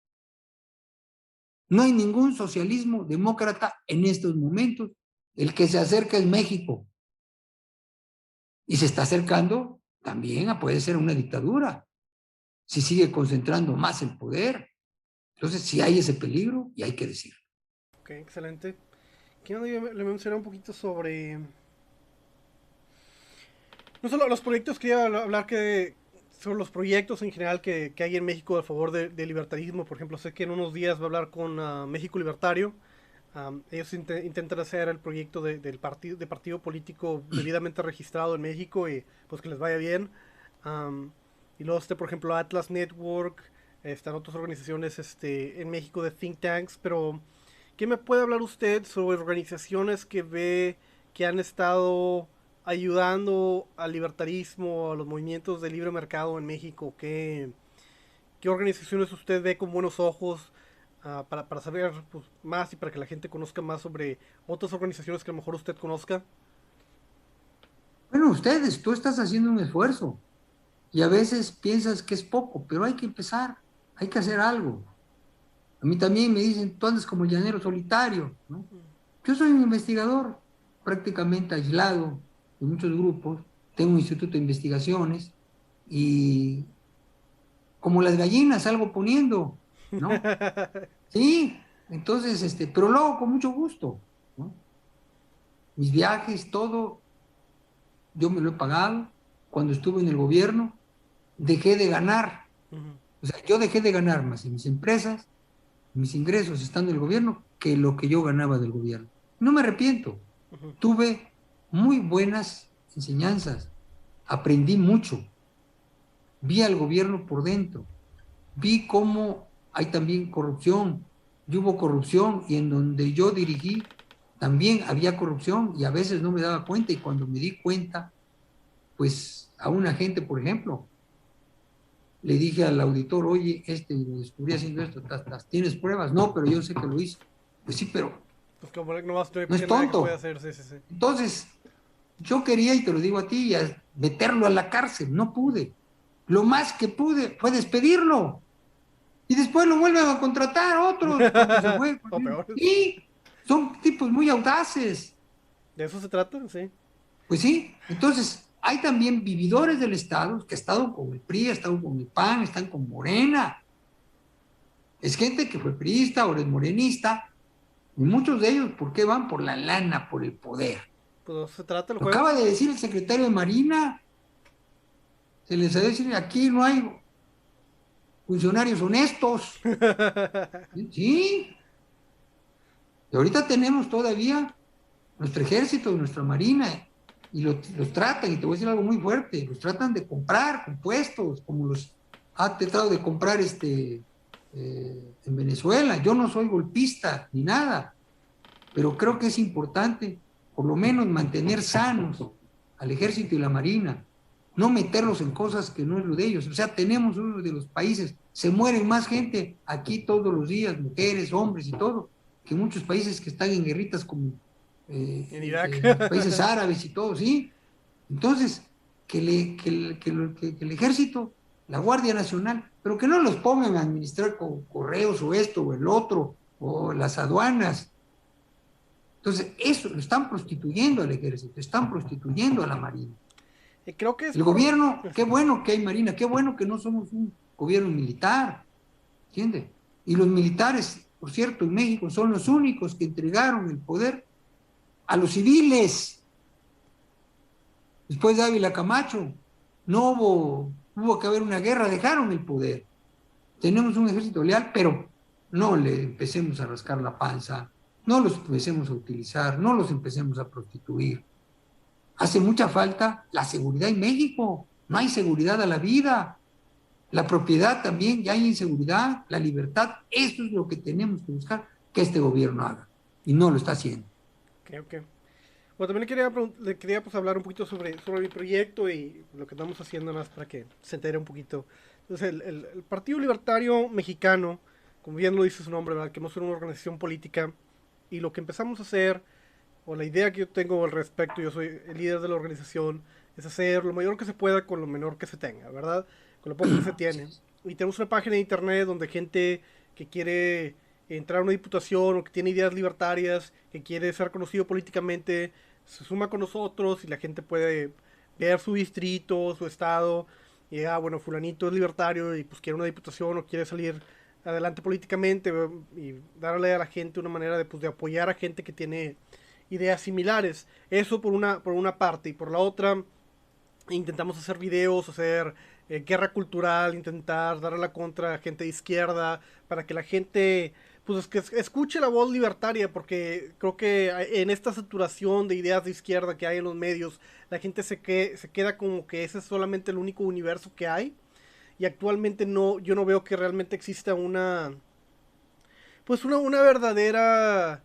No hay ningún socialismo demócrata en estos momentos. El que se acerca es México. Y se está acercando también a puede ser una dictadura. Si sigue concentrando más el poder. Entonces, si hay ese peligro, y hay que decirlo. Ok, excelente. Quiero le mencionar un poquito sobre. No solo los proyectos, quería hablar que sobre los proyectos en general que, que hay en México a favor del de libertarismo. Por ejemplo, sé que en unos días va a hablar con uh, México Libertario. Um, ellos int intentan hacer el proyecto de, del partido, de partido político [CLEARS THROAT] debidamente registrado en México y pues que les vaya bien. Um, y luego este, por ejemplo, Atlas Network, están otras organizaciones este, en México de think tanks, pero ¿qué me puede hablar usted sobre organizaciones que ve que han estado ayudando al libertarismo, a los movimientos de libre mercado en México? ¿Qué, qué organizaciones usted ve con buenos ojos uh, para, para, saber pues, más y para que la gente conozca más sobre otras organizaciones que a lo mejor usted conozca? Bueno, ustedes, tú estás haciendo un esfuerzo y a veces piensas que es poco, pero hay que empezar, hay que hacer algo. A mí también me dicen, tú andas como el llanero solitario, ¿no? Yo soy un investigador prácticamente aislado, muchos grupos, tengo un instituto de investigaciones y como las gallinas salgo poniendo, ¿no? [LAUGHS] Sí, entonces, este, pero lo hago con mucho gusto, ¿no? Mis viajes, todo, yo me lo he pagado. Cuando estuve en el gobierno, dejé de ganar. Uh -huh. O sea, yo dejé de ganar más en mis empresas, mis ingresos estando en el gobierno, que lo que yo ganaba del gobierno. No me arrepiento. Uh -huh. Tuve muy buenas enseñanzas, aprendí mucho, vi al gobierno por dentro, vi cómo hay también corrupción, y hubo corrupción y en donde yo dirigí también había corrupción y a veces no me daba cuenta y cuando me di cuenta, pues a una gente, por ejemplo, le dije al auditor, oye, este lo descubrí haciendo esto, ¿tienes pruebas? No, pero yo sé que lo hizo. Pues sí, pero pues como no, vas, no es tonto. Hacer, sí, sí, sí. Entonces, yo quería, y te lo digo a ti, a meterlo a la cárcel, no pude. Lo más que pude fue despedirlo. Y después lo vuelven a contratar otros. [LAUGHS] sí, son tipos muy audaces. ¿De eso se trata? Sí. Pues sí, entonces hay también vividores del Estado que han estado con el PRI, han estado con el PAN, están con Morena. Es gente que fue priista, ahora es morenista, y muchos de ellos, ¿por qué van? Por la lana, por el poder. Pues se trata el Lo acaba de decir el secretario de Marina. Se les ha de decir, aquí no hay funcionarios honestos. [LAUGHS] sí. Y ahorita tenemos todavía nuestro ejército, nuestra marina, y lo, los tratan, y te voy a decir algo muy fuerte, los tratan de comprar con puestos, como los ha tratado de comprar este eh, en Venezuela. Yo no soy golpista ni nada, pero creo que es importante por lo menos mantener sanos al ejército y la marina, no meterlos en cosas que no es lo de ellos. O sea, tenemos uno de los países, se mueren más gente aquí todos los días, mujeres, hombres y todo, que muchos países que están en guerritas como eh, en Irak, eh, [LAUGHS] países árabes y todo, ¿sí? Entonces, que, le, que, que, que el ejército la Guardia Nacional, pero que no los pongan a administrar con correos o esto o el otro, o las aduanas. Entonces, eso lo están prostituyendo al ejército, están prostituyendo a la Marina. Y creo que es el gobierno, qué bueno que hay Marina, qué bueno que no somos un gobierno militar, ¿entiende? Y los militares, por cierto, en México son los únicos que entregaron el poder a los civiles. Después de Ávila Camacho, no hubo hubo que haber una guerra, dejaron el poder. Tenemos un ejército leal, pero no le empecemos a rascar la panza, no los empecemos a utilizar, no los empecemos a prostituir. Hace mucha falta la seguridad en México, no hay seguridad a la vida, la propiedad también, ya hay inseguridad, la libertad, eso es lo que tenemos que buscar que este gobierno haga, y no lo está haciendo. Okay, okay. Bueno, también le quería, le quería pues, hablar un poquito sobre, sobre mi proyecto y lo que estamos haciendo más para que se entere un poquito. Entonces, el, Partido Libertario Mexicano como bien lo dice su nombre, ¿verdad? queremos ser una organización política y lo que empezamos a hacer, o la idea que yo tengo al respecto, yo soy el líder de la organización, es hacer lo mayor que se pueda con lo menor que se tenga, ¿verdad? Con lo poco que se [CLEARS THROAT] tiene. Y tenemos una página de internet donde gente que quiere entrar a una diputación o que tiene ideas libertarias, que quiere ser conocido políticamente, se suma con nosotros y la gente puede ver su distrito, su estado, y ah, bueno, fulanito es libertario y pues quiere una diputación o quiere salir adelante políticamente y darle a la gente una manera de, pues, de apoyar a gente que tiene ideas similares. Eso por una, por una parte y por la otra intentamos hacer videos, hacer eh, guerra cultural, intentar darle la contra a gente de izquierda para que la gente pues que escuche la voz libertaria, porque creo que en esta saturación de ideas de izquierda que hay en los medios, la gente se, que, se queda como que ese es solamente el único universo que hay. Y actualmente no, yo no veo que realmente exista una, pues una, una verdadera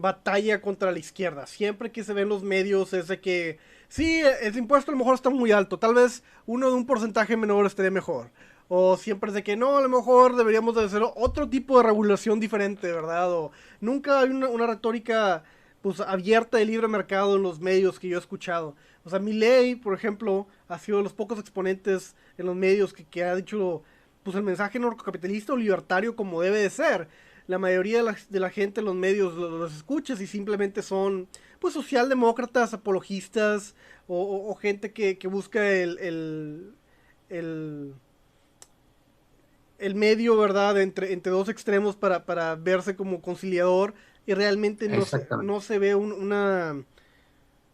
batalla contra la izquierda. Siempre que se ven los medios es de que, sí, el impuesto a lo mejor está muy alto, tal vez uno de un porcentaje menor estaría mejor o siempre es de que no, a lo mejor deberíamos de hacer otro tipo de regulación diferente, ¿verdad? O nunca hay una, retórica pues abierta de libre mercado en los medios que yo he escuchado. O sea, mi ley, por ejemplo, ha sido de los pocos exponentes en los medios que, ha dicho pues el mensaje norcocapitalista o libertario como debe de ser. La mayoría de la, gente en los medios los, escucha y simplemente son pues socialdemócratas, apologistas o, gente que, busca el, el el medio, ¿verdad? Entre, entre dos extremos para, para verse como conciliador y realmente no, se, no se ve un, una,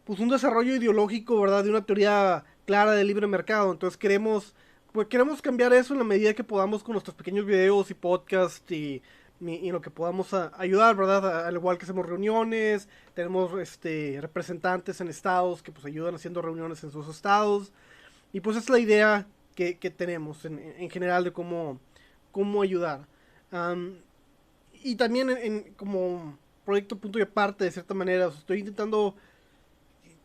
pues un desarrollo ideológico, ¿verdad? De una teoría clara del libre mercado. Entonces queremos, pues queremos cambiar eso en la medida que podamos con nuestros pequeños videos y podcasts y, y, lo que podamos ayudar, ¿verdad? Al igual que hacemos reuniones, tenemos este, representantes en estados que pues ayudan haciendo reuniones en sus estados. Y pues es la idea que, que tenemos en, en general de cómo cómo ayudar. y también en, como proyecto punto y aparte, de cierta manera, estoy intentando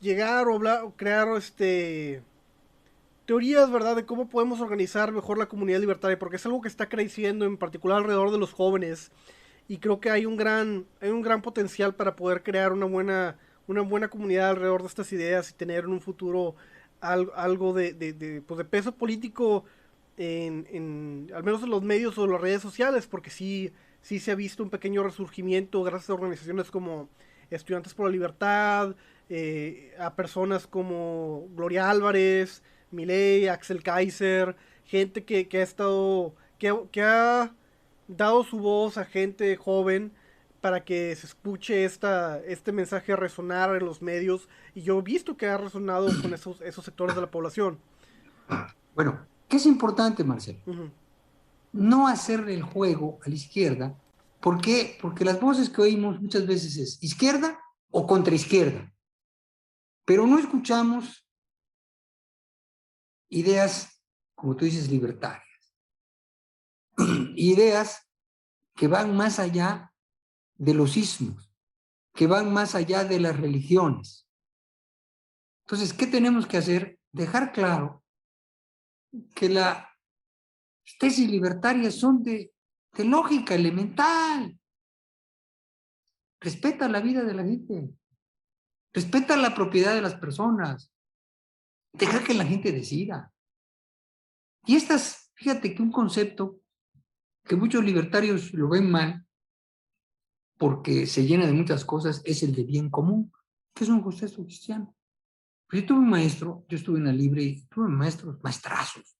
llegar o, hablar, o crear este teorías, ¿verdad?, de cómo podemos organizar mejor la comunidad libertaria, porque es algo que está creciendo en particular alrededor de los jóvenes y creo que hay un gran hay un gran potencial para poder crear una buena una buena comunidad alrededor de estas ideas y tener en un futuro algo, de, de, de, pues de peso político en, al menos en los medios o las redes sociales, porque sí, sí se ha visto un pequeño resurgimiento gracias a organizaciones como Estudiantes por la Libertad, eh, a personas como Gloria Álvarez, Miley, Axel Kaiser, gente que, ha estado, que, que, ha dado su voz a gente joven para que se escuche esta, este mensaje resonar en los medios y yo he visto que ha resonado [CLEARS THROAT] con esos, esos sectores de la población. Bueno, ¿Qué es importante, Marcelo? No hacer el juego a la izquierda. ¿Por qué? Porque las voces que oímos muchas veces es izquierda o contra izquierda. Pero no escuchamos ideas, como tú dices, libertarias. [CLEARS THROAT] ideas que van más allá de los ismos, que van más allá de las religiones. Entonces, ¿qué tenemos que hacer? Dejar claro que las tesis libertarias son de, lógica elemental. Respeta la vida de la gente. Respeta la propiedad de las personas. Deja que la gente decida. Y estas, fíjate que un concepto que muchos libertarios lo ven mal, porque se llena de muchas cosas, es el de bien común, que es un concepto cristiano. Pues yo tuve un maestro, yo estuve en la libre y tuve maestros, maestrazos,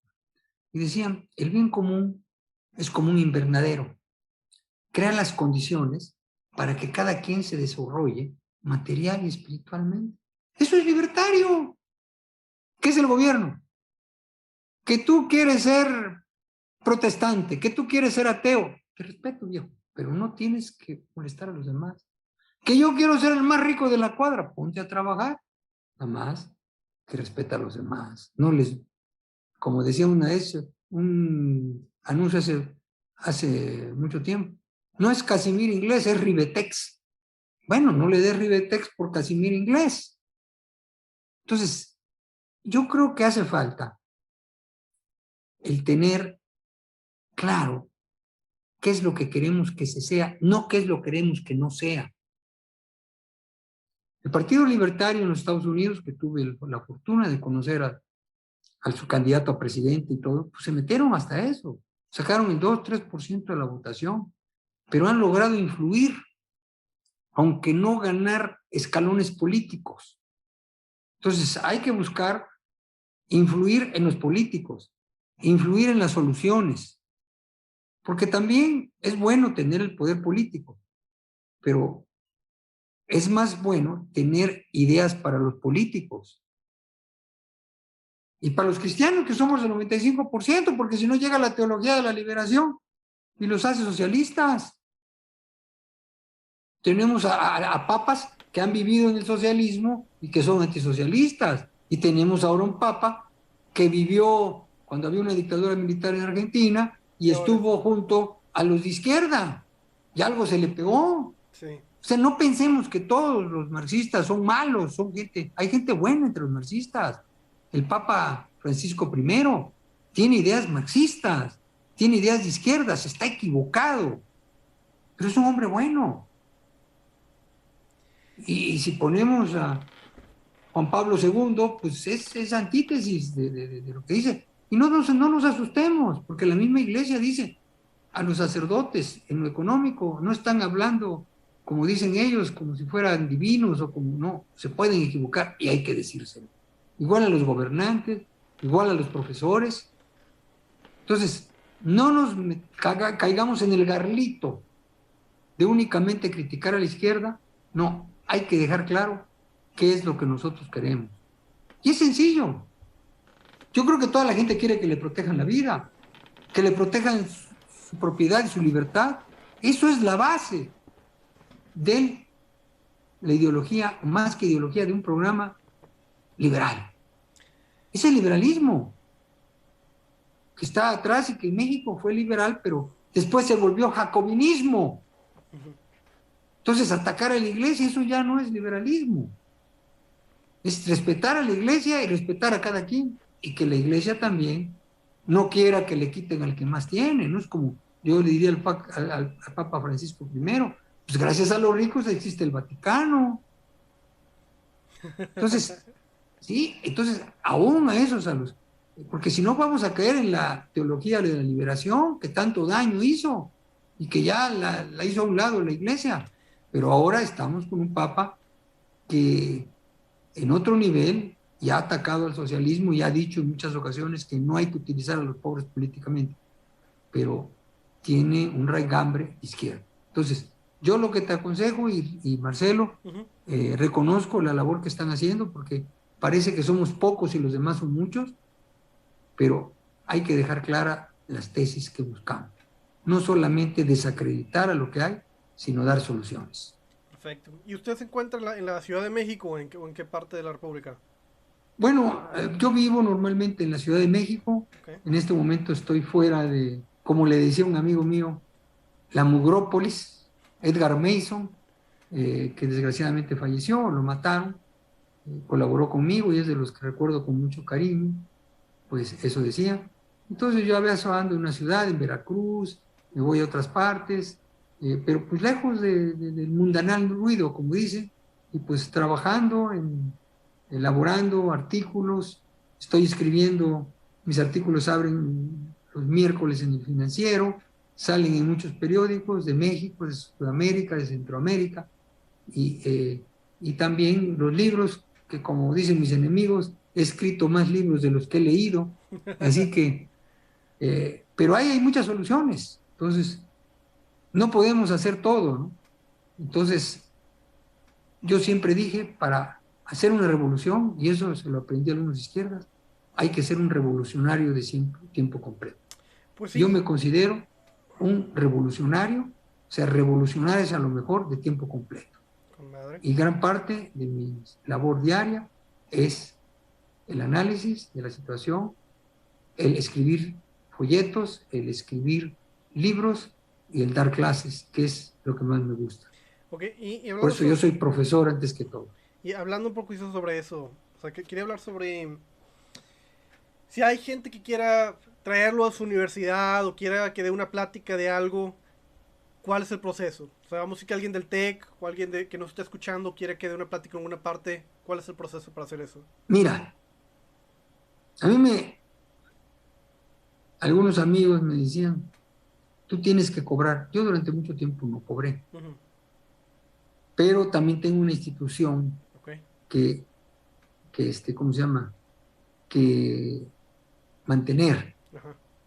y decían, el bien común es como un invernadero. Crea las condiciones para que cada quien se desarrolle material y espiritualmente. Eso es libertario. ¿Qué es el gobierno? Que tú quieres ser protestante, que tú quieres ser ateo. Te respeto, viejo, pero no tienes que molestar a los demás. Que yo quiero ser el más rico de la cuadra, ponte a trabajar nada más que respeta a los demás. No les, como decía una vez, un anuncio hace, hace mucho tiempo, no es Casimir inglés, es Ribetex. Bueno, no le dé Ribetex por Casimir inglés. Entonces, yo creo que hace falta el tener claro qué es lo que queremos que se sea, no qué es lo que queremos que no sea. El Partido Libertario en los Estados Unidos, que tuve la fortuna de conocer a, su candidato a presidente y todo, pues se metieron hasta eso. Sacaron el 2-3% de la votación, pero han logrado influir, aunque no ganar escalones políticos. Entonces hay que buscar influir en los políticos, influir en las soluciones, porque también es bueno tener el poder político, pero es más bueno tener ideas para los políticos. Y para los cristianos, que somos el 95%, porque si no llega la teología de la liberación y los hace socialistas. Tenemos a, papas que han vivido en el socialismo y que son antisocialistas. Y tenemos ahora un papa que vivió cuando había una dictadura militar en Argentina y estuvo junto a los de izquierda. Y algo se le pegó. O sea, no pensemos que todos los marxistas son malos, son gente, hay gente buena entre los marxistas. El Papa Francisco I tiene ideas marxistas, tiene ideas de izquierdas, está equivocado, pero es un hombre bueno. Y, si ponemos a Juan Pablo II, pues es, antítesis de, lo que dice. Y no nos, no nos asustemos, porque la misma iglesia dice, a los sacerdotes en lo económico no están hablando como dicen ellos, como si fueran divinos o como no, se pueden equivocar y hay que decírselo. Igual a los gobernantes, igual a los profesores. Entonces, no nos caigamos en el garlito de únicamente criticar a la izquierda, no, hay que dejar claro qué es lo que nosotros queremos. Y es sencillo. Yo creo que toda la gente quiere que le protejan la vida, que le protejan su propiedad y su libertad. Eso es la base de la ideología, más que ideología, de un programa liberal. Es el liberalismo que está atrás y que México fue liberal, pero después se volvió jacobinismo. Entonces, atacar a la iglesia, eso ya no es liberalismo. Es respetar a la iglesia y respetar a cada quien. Y que la iglesia también no quiera que le quiten al que más tiene. No es como yo le diría al, al Papa Francisco I, pues gracias a los ricos existe el Vaticano. Entonces, [LAUGHS] sí, entonces aún a esos, a los, porque si no vamos a caer en la teología de la liberación que tanto daño hizo y que ya la, hizo a un lado la iglesia. Pero ahora estamos con un papa que en otro nivel ya ha atacado al socialismo y ha dicho en muchas ocasiones que no hay que utilizar a los pobres políticamente, pero tiene un raigambre izquierdo. Entonces, yo lo que te aconsejo, y, Marcelo, eh, reconozco la labor que están haciendo, porque parece que somos pocos y los demás son muchos, pero hay que dejar clara las tesis que buscamos. No solamente desacreditar a lo que hay, sino dar soluciones. Perfecto. ¿Y usted se encuentra en la, Ciudad de México o en, qué, parte de la República? Bueno, eh, yo vivo normalmente en la Ciudad de México. En este momento estoy fuera de, como le decía un amigo mío, la Mugrópolis, Edgar Mason, eh, que desgraciadamente falleció, lo mataron, eh, colaboró conmigo y es de los que recuerdo con mucho cariño, pues eso decía. Entonces yo a veces ando en una ciudad, en Veracruz, me voy a otras partes, eh, pero pues lejos del mundanal ruido, como dice, y pues trabajando, en, elaborando artículos, estoy escribiendo, mis artículos abren los miércoles en el financiero, salen en muchos periódicos de México, de Sudamérica, de Centroamérica, y, eh, y también los libros, que como dicen mis enemigos, he escrito más libros de los que he leído, así que, eh, pero ahí hay muchas soluciones, entonces, no podemos hacer todo, ¿no? Entonces, yo siempre dije, para hacer una revolución, y eso se lo aprendí a algunos izquierdas, hay que ser un revolucionario de tiempo completo. Pues Yo me considero un revolucionario, o sea, revolucionar es a lo mejor de tiempo completo. Y gran parte de mi labor diaria es el análisis de la situación, el escribir folletos, el escribir libros y el dar clases, que es lo que más me gusta. Por eso yo soy profesor antes que todo. Y hablando un poco sobre eso, o sea, que quería hablar sobre si hay gente que quiera traerlo a su universidad o quiera que dé una plática de algo, ¿cuál es el proceso? O sea, vamos a decir que alguien del TEC o alguien de, que nos esté escuchando quiere que dé una plática en una parte, ¿cuál es el proceso para hacer eso? Mira, a mí me, algunos amigos me decían, tú tienes que cobrar. Yo durante mucho tiempo no cobré. Pero también tengo una institución que, que, este, ¿cómo se llama? Que mantener.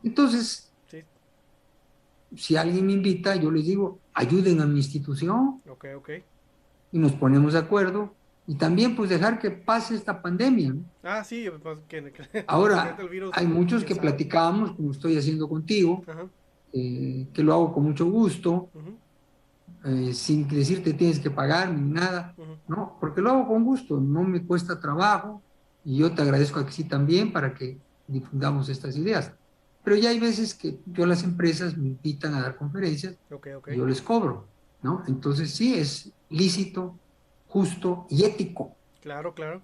Entonces, si alguien me invita, yo les digo, ayuden a mi institución. Y nos ponemos de acuerdo. Y también pues dejar que pase esta pandemia. Ah, sí. Pues, Ahora, [LAUGHS] hay muchos que platicamos, como estoy haciendo contigo, eh, que lo hago con mucho gusto, eh, sin decirte tienes que pagar ni nada, ¿no? Porque lo hago con gusto, no me cuesta trabajo y yo te agradezco aquí también para que difundamos estas ideas. Pero ya hay veces que yo las empresas me invitan a dar conferencias y yo les cobro, ¿no? Entonces sí, es lícito, justo y ético. Claro, claro.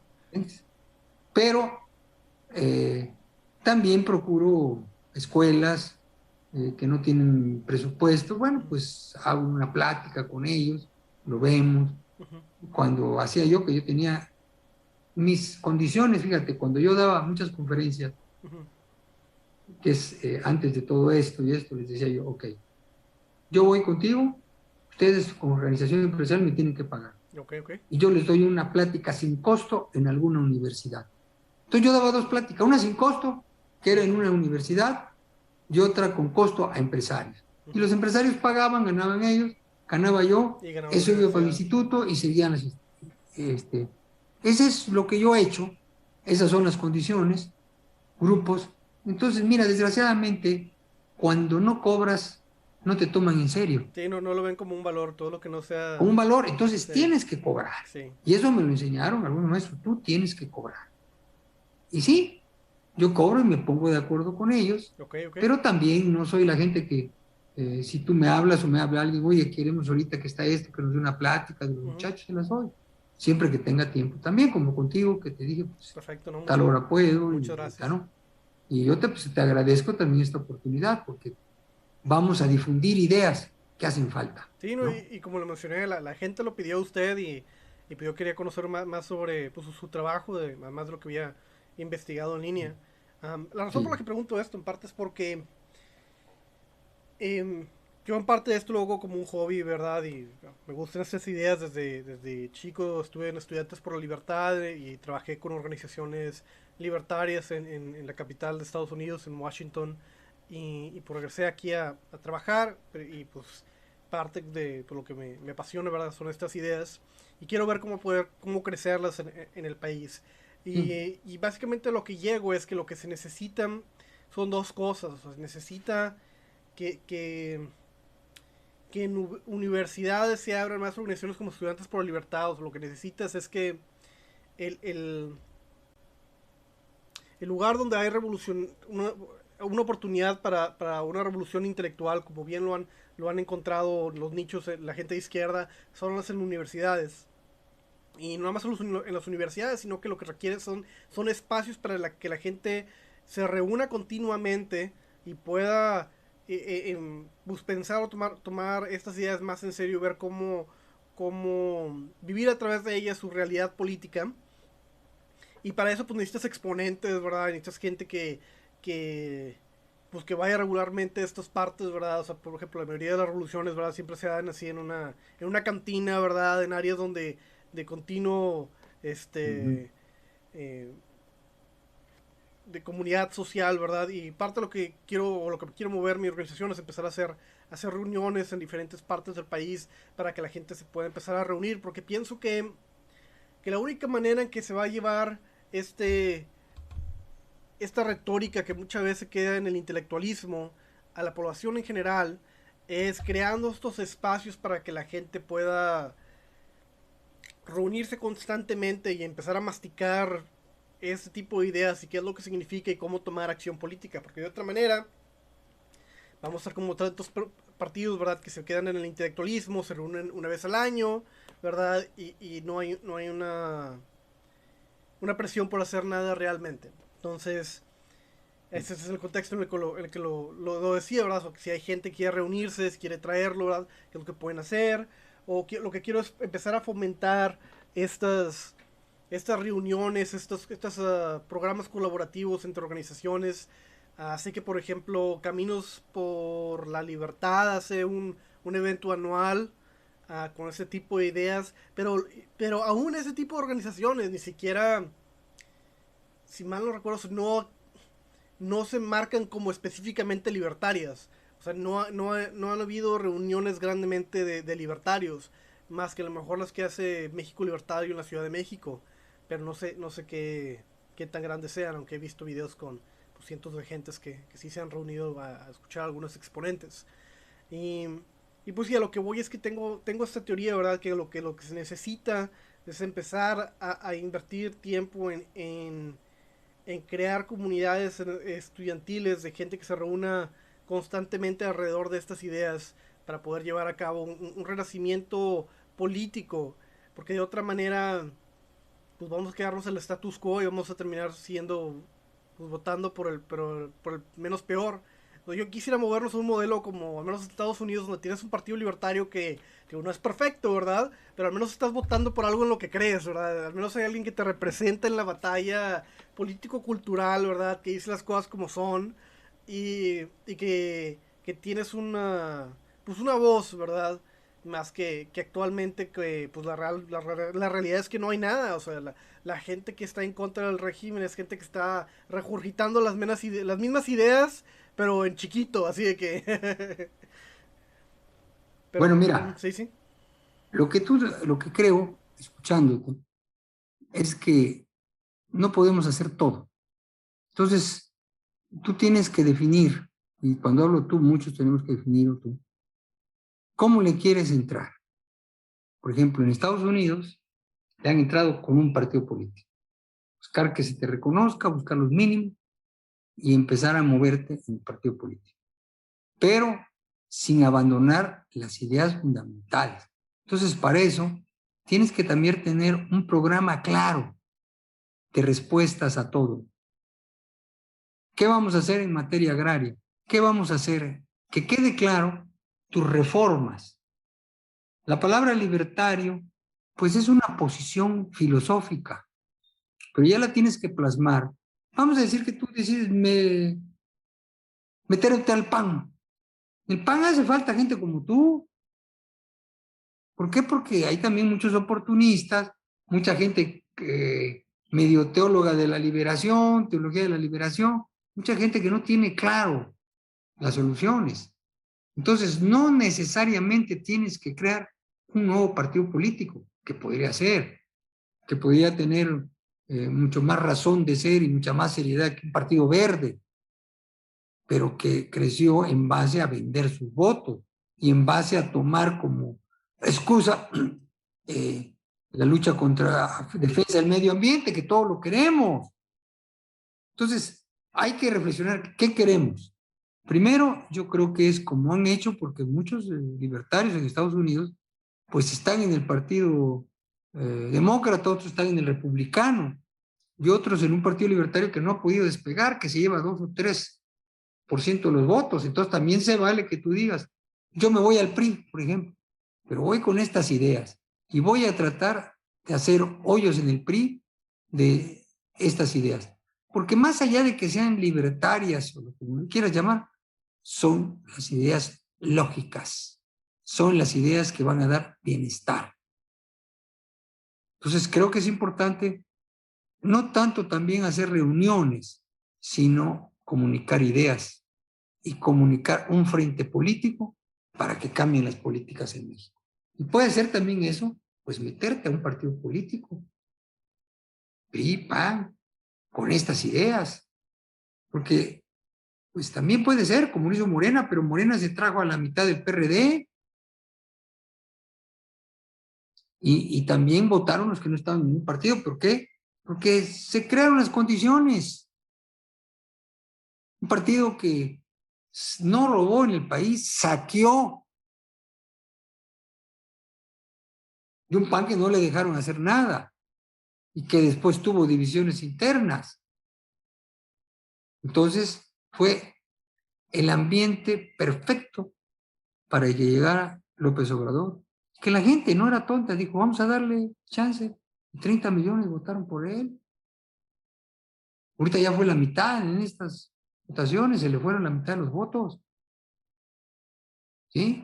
Pero eh, también procuro escuelas eh, que no tienen presupuesto, bueno, pues hago una plática con ellos, lo vemos. Cuando hacía yo, que yo tenía mis condiciones, fíjate, cuando yo daba muchas conferencias, que es eh, antes de todo esto y esto, les decía yo, ok, yo voy contigo, ustedes como organización empresarial me tienen que pagar. Y yo les doy una plática sin costo en alguna universidad. Entonces yo daba dos pláticas, una sin costo, que era en una universidad, y otra con costo a empresarios. Y los empresarios pagaban, ganaban ellos, ganaba yo, eso iba para el instituto y seguían así. Este, ese es lo que yo he hecho, esas son las condiciones, grupos, entonces, mira, desgraciadamente, cuando no cobras, no te toman en serio. Sí, no, no lo ven como un valor, todo lo que no sea... Como un valor, entonces tienes que cobrar. Y eso me lo enseñaron algunos maestros, tú tienes que cobrar. Y sí, yo cobro y me pongo de acuerdo con ellos, pero también no soy la gente que, eh, si tú me hablas o me habla alguien, oye, queremos ahorita que está esto, que nos dé una plática de los muchachos, se las doy. Siempre que tenga tiempo. También, como contigo, que te dije, pues, Perfecto, no, tal hora puedo. Muchas gracias. ¿no? Y yo te, pues, te agradezco también esta oportunidad porque vamos a difundir ideas que hacen falta. Sí, no, Y, como lo mencioné, la, gente lo pidió a usted y, y yo quería conocer más, más sobre pues, su, trabajo, de, más de lo que había investigado en línea. La razón por la que pregunto esto en parte es porque em, yo en parte de esto lo hago como un hobby, ¿verdad? Y me gustan estas ideas desde, desde chico, estuve en Estudiantes por la Libertad y trabajé con organizaciones libertarias en, en, la capital de Estados Unidos, en Washington, y, y pues regresé aquí a, a, trabajar y pues parte de por lo que me, me, apasiona, ¿verdad? Son estas ideas y quiero ver cómo poder, cómo crecerlas en, en el país. Y, mm. y, básicamente lo que llego es que lo que se necesitan son dos cosas. O sea, se necesita que, que, que en universidades se abran más organizaciones como Estudiantes por la Libertad. O lo que necesitas es que el, el el lugar donde hay revolución, una, una oportunidad para, para, una revolución intelectual, como bien lo han, lo han encontrado los nichos, eh, la gente de izquierda, son las en universidades. Y no más en las universidades, sino que lo que requiere son, son espacios para que la gente se reúna continuamente y pueda eh, eh, pues, pensar o tomar, tomar estas ideas más en serio, ver cómo, cómo vivir a través de ellas su realidad política y para eso pues necesitas exponentes, ¿verdad? Necesitas gente que, que, pues que vaya regularmente a estas partes, ¿verdad? O sea, por ejemplo, la mayoría de las revoluciones, ¿verdad? Siempre se dan así en una, en una cantina, ¿verdad? En áreas donde de continuo, este, eh, de comunidad social, ¿verdad? Y parte de lo que quiero, o lo que quiero mover mi organización es empezar a hacer, hacer reuniones en diferentes partes del país para que la gente se pueda empezar a reunir, porque pienso que, que la única manera en que se va a llevar este, esta retórica que muchas veces queda en el intelectualismo a la población en general es creando estos espacios para que la gente pueda reunirse constantemente y empezar a masticar ese tipo de ideas y qué es lo que significa y cómo tomar acción política, porque de otra manera vamos a estar como tantos partidos, ¿verdad? Que se quedan en el intelectualismo, se reúnen una vez al año, ¿verdad? Y, no, hay, no hay una una presión por hacer nada realmente. Entonces, Ese es el contexto en el que lo, el que lo, lo, decía, ¿verdad? O que si hay gente que quiere reunirse, quiere traerlo, ¿verdad? ¿Qué es lo que pueden hacer? O lo que quiero es empezar a fomentar estas, estas reuniones, estos, estos ah, programas colaborativos entre organizaciones. Así que, por ejemplo, Caminos por la Libertad hace un, un evento anual uh, con ese tipo de ideas, pero, pero aún ese tipo de organizaciones ni siquiera, si mal no recuerdo, no no se marcan como específicamente libertarias. O sea, no, no, no han habido reuniones grandemente de, libertarios, más que a lo mejor las que hace México Libertario en la Ciudad de México. Pero no sé, no sé qué, qué tan grandes sean, aunque he visto videos con pues, cientos de gentes que, que, sí se han reunido a, escuchar a algunos exponentes. Y, y pues ya lo que voy es que tengo, tengo esta teoría, ¿verdad? Que lo que, lo que se necesita es empezar a, a invertir tiempo en, en en crear comunidades estudiantiles de gente que se reúna constantemente alrededor de estas ideas para poder llevar a cabo un, renacimiento político, porque de otra manera pues vamos a quedarnos en el status quo y vamos a terminar siendo pues, votando por el, pero, por el menos peor. Yo quisiera movernos a un modelo como al menos Estados Unidos donde tienes un partido libertario que que no es perfecto, ¿verdad? Pero al menos estás votando por algo en lo que crees, ¿verdad? Al menos hay alguien que te representa en la batalla político-cultural, ¿verdad? Que dice las cosas como son y, y que, que, tienes una, pues una voz, ¿verdad? Más que, que actualmente, que pues la, real, la, la, realidad es que no hay nada, o sea, la, la, gente que está en contra del régimen es gente que está regurgitando las, menas las mismas ideas, pero en chiquito, así de que... [LAUGHS] bueno, mira, Lo, que tú, lo que creo, escuchándote, es que no podemos hacer todo. Entonces, tú tienes que definir, y cuando hablo tú, muchos tenemos que definir tú, ¿cómo le quieres entrar? Por ejemplo, en Estados Unidos le han entrado con un partido político. Buscar que se te reconozca, buscar los mínimos y empezar a moverte en el partido político. Pero sin abandonar las ideas fundamentales. Entonces, para eso, tienes que también tener un programa claro de respuestas a todo. ¿Qué vamos a hacer en materia agraria? ¿Qué vamos a hacer? Que quede claro tus reformas. La palabra libertario, pues es una posición filosófica, pero ya la tienes que plasmar. Vamos a decir que tú decides me, meterte al pan. El PAN hace falta gente como tú. ¿Por qué? Porque hay también muchos oportunistas, mucha gente medio teóloga de la liberación, teología de la liberación, mucha gente que no tiene claro las soluciones. Entonces, no necesariamente tienes que crear un nuevo partido político, que podría ser, que podría tener eh, mucho más razón de ser y mucha más seriedad que un partido verde, pero que creció en base a vender sus votos y en base a tomar como excusa [CLEARS THROAT] eh, la lucha contra defensa del medio ambiente, que todos lo queremos. Entonces, hay que reflexionar qué queremos. Primero, yo creo que es como han hecho, porque muchos eh, libertarios en Estados Unidos, pues están en el partido eh, demócrata, otros están en el republicano, y otros en un partido libertario que no ha podido despegar, que se lleva dos o tres por ciento de los votos. Entonces también se vale que tú digas, yo me voy al PRI, por ejemplo, pero voy con estas ideas y voy a tratar de hacer hoyos en el PRI de estas ideas. Porque más allá de que sean libertarias o lo que quieras llamar, son las ideas lógicas, son las ideas que van a dar bienestar. Entonces creo que es importante no tanto también hacer reuniones, sino comunicar ideas y comunicar un frente político para que cambien las políticas en México. Y puede ser también eso, pues meterte a un partido político, PRI, PAN, con estas ideas. Porque, pues también puede ser, como lo hizo Morena, pero Morena se trajo a la mitad del PRD. Y, y también votaron los que no estaban en ningún partido. ¿Por qué? Porque se crearon las condiciones. Un partido que no robó en el país, saqueó de un PAN que no le dejaron hacer nada y que después tuvo divisiones internas. Entonces fue el ambiente perfecto para que llegara López Obrador. Que la gente no era tonta, dijo, vamos a darle chance. 30 millones votaron por él. Ahorita ya fue la mitad en estas votaciones, se le fueron la mitad de los votos. ¿Sí?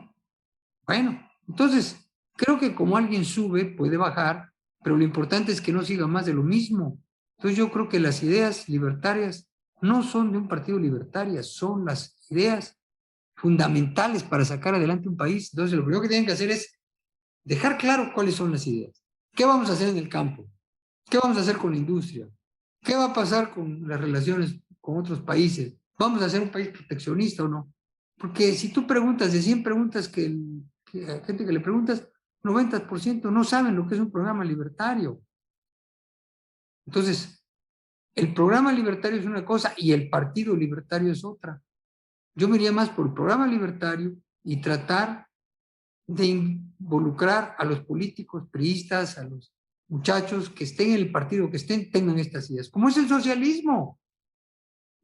Bueno, entonces, creo que como alguien sube, puede bajar, pero lo importante es que no siga más de lo mismo. Entonces yo creo que las ideas libertarias no son de un partido libertario, son las ideas fundamentales para sacar adelante un país. Entonces lo primero que tienen que hacer es dejar claro cuáles son las ideas. ¿Qué vamos a hacer en el campo? ¿Qué vamos a hacer con la industria? ¿Qué va a pasar con las relaciones con otros países? ¿Vamos a ser un país proteccionista o no? Porque si tú preguntas de 100 preguntas que, que gente que le preguntas, 90% no saben lo que es un programa libertario. Entonces, el programa libertario es una cosa y el partido libertario es otra. Yo me iría más por el programa libertario y tratar de involucrar a los políticos priistas, a los muchachos que estén en el partido, que estén, tengan estas ideas. Como es el socialismo.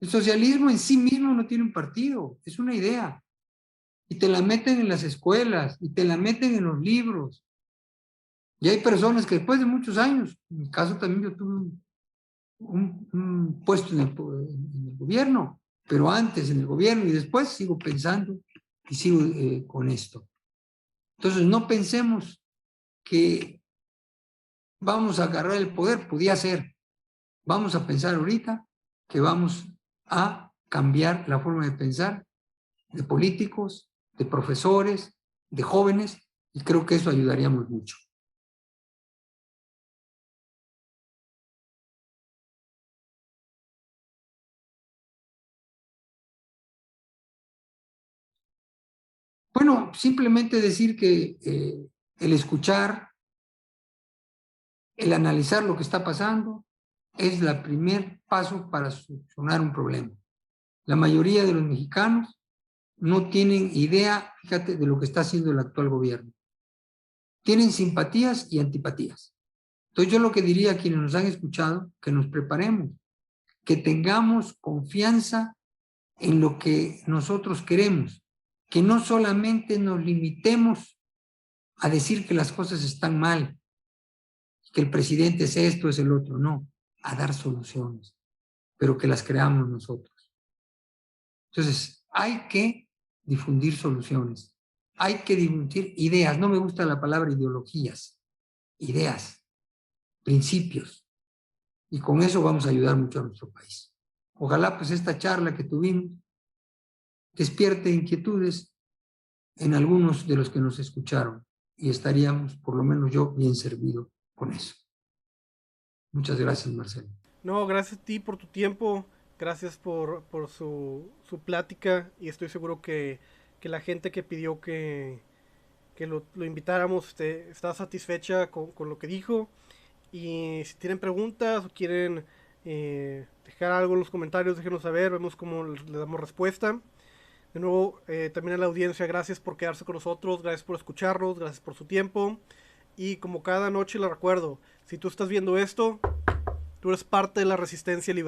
El socialismo en sí mismo no tiene un partido, es una idea. Y te la meten en las escuelas, y te la meten en los libros. Y hay personas que después de muchos años, en mi caso también yo tuve un, un, puesto en el, gobierno, pero antes en el gobierno y después sigo pensando y sigo eh, con esto. Entonces no pensemos que vamos a agarrar el poder, podía ser. Vamos a pensar ahorita que vamos a cambiar la forma de pensar de políticos, de profesores, de jóvenes, y creo que eso ayudaríamos mucho. Bueno, simplemente decir que eh, el escuchar, el analizar lo que está pasando, es el primer paso para solucionar un problema. La mayoría de los mexicanos no tienen idea, fíjate, de lo que está haciendo el actual gobierno. Tienen simpatías y antipatías. Entonces yo lo que diría a quienes nos han escuchado, que nos preparemos, que tengamos confianza en lo que nosotros queremos, que no solamente nos limitemos a decir que las cosas están mal, que el presidente es esto, es el otro, no, a dar soluciones, pero que las creamos nosotros. Entonces, hay que difundir soluciones, hay que difundir ideas, no me gusta la palabra ideologías, ideas, principios, y con eso vamos a ayudar mucho a nuestro país. Ojalá pues esta charla que tuvimos despierte inquietudes en algunos de los que nos escucharon y estaríamos, por lo menos yo, bien servido con eso. Muchas gracias, Marcelo. No, gracias a ti por tu tiempo, gracias por, por su, su, plática y estoy seguro que, que, la gente que pidió que, que lo, lo, invitáramos este, está satisfecha con, con, lo que dijo y si tienen preguntas o quieren eh, dejar algo en los comentarios, déjenos saber, vemos cómo le damos respuesta. De nuevo, eh, también a la audiencia, gracias por quedarse con nosotros, gracias por escucharnos, gracias por su tiempo. Y como cada noche le recuerdo, si tú estás viendo esto, tú eres parte de la resistencia liberal.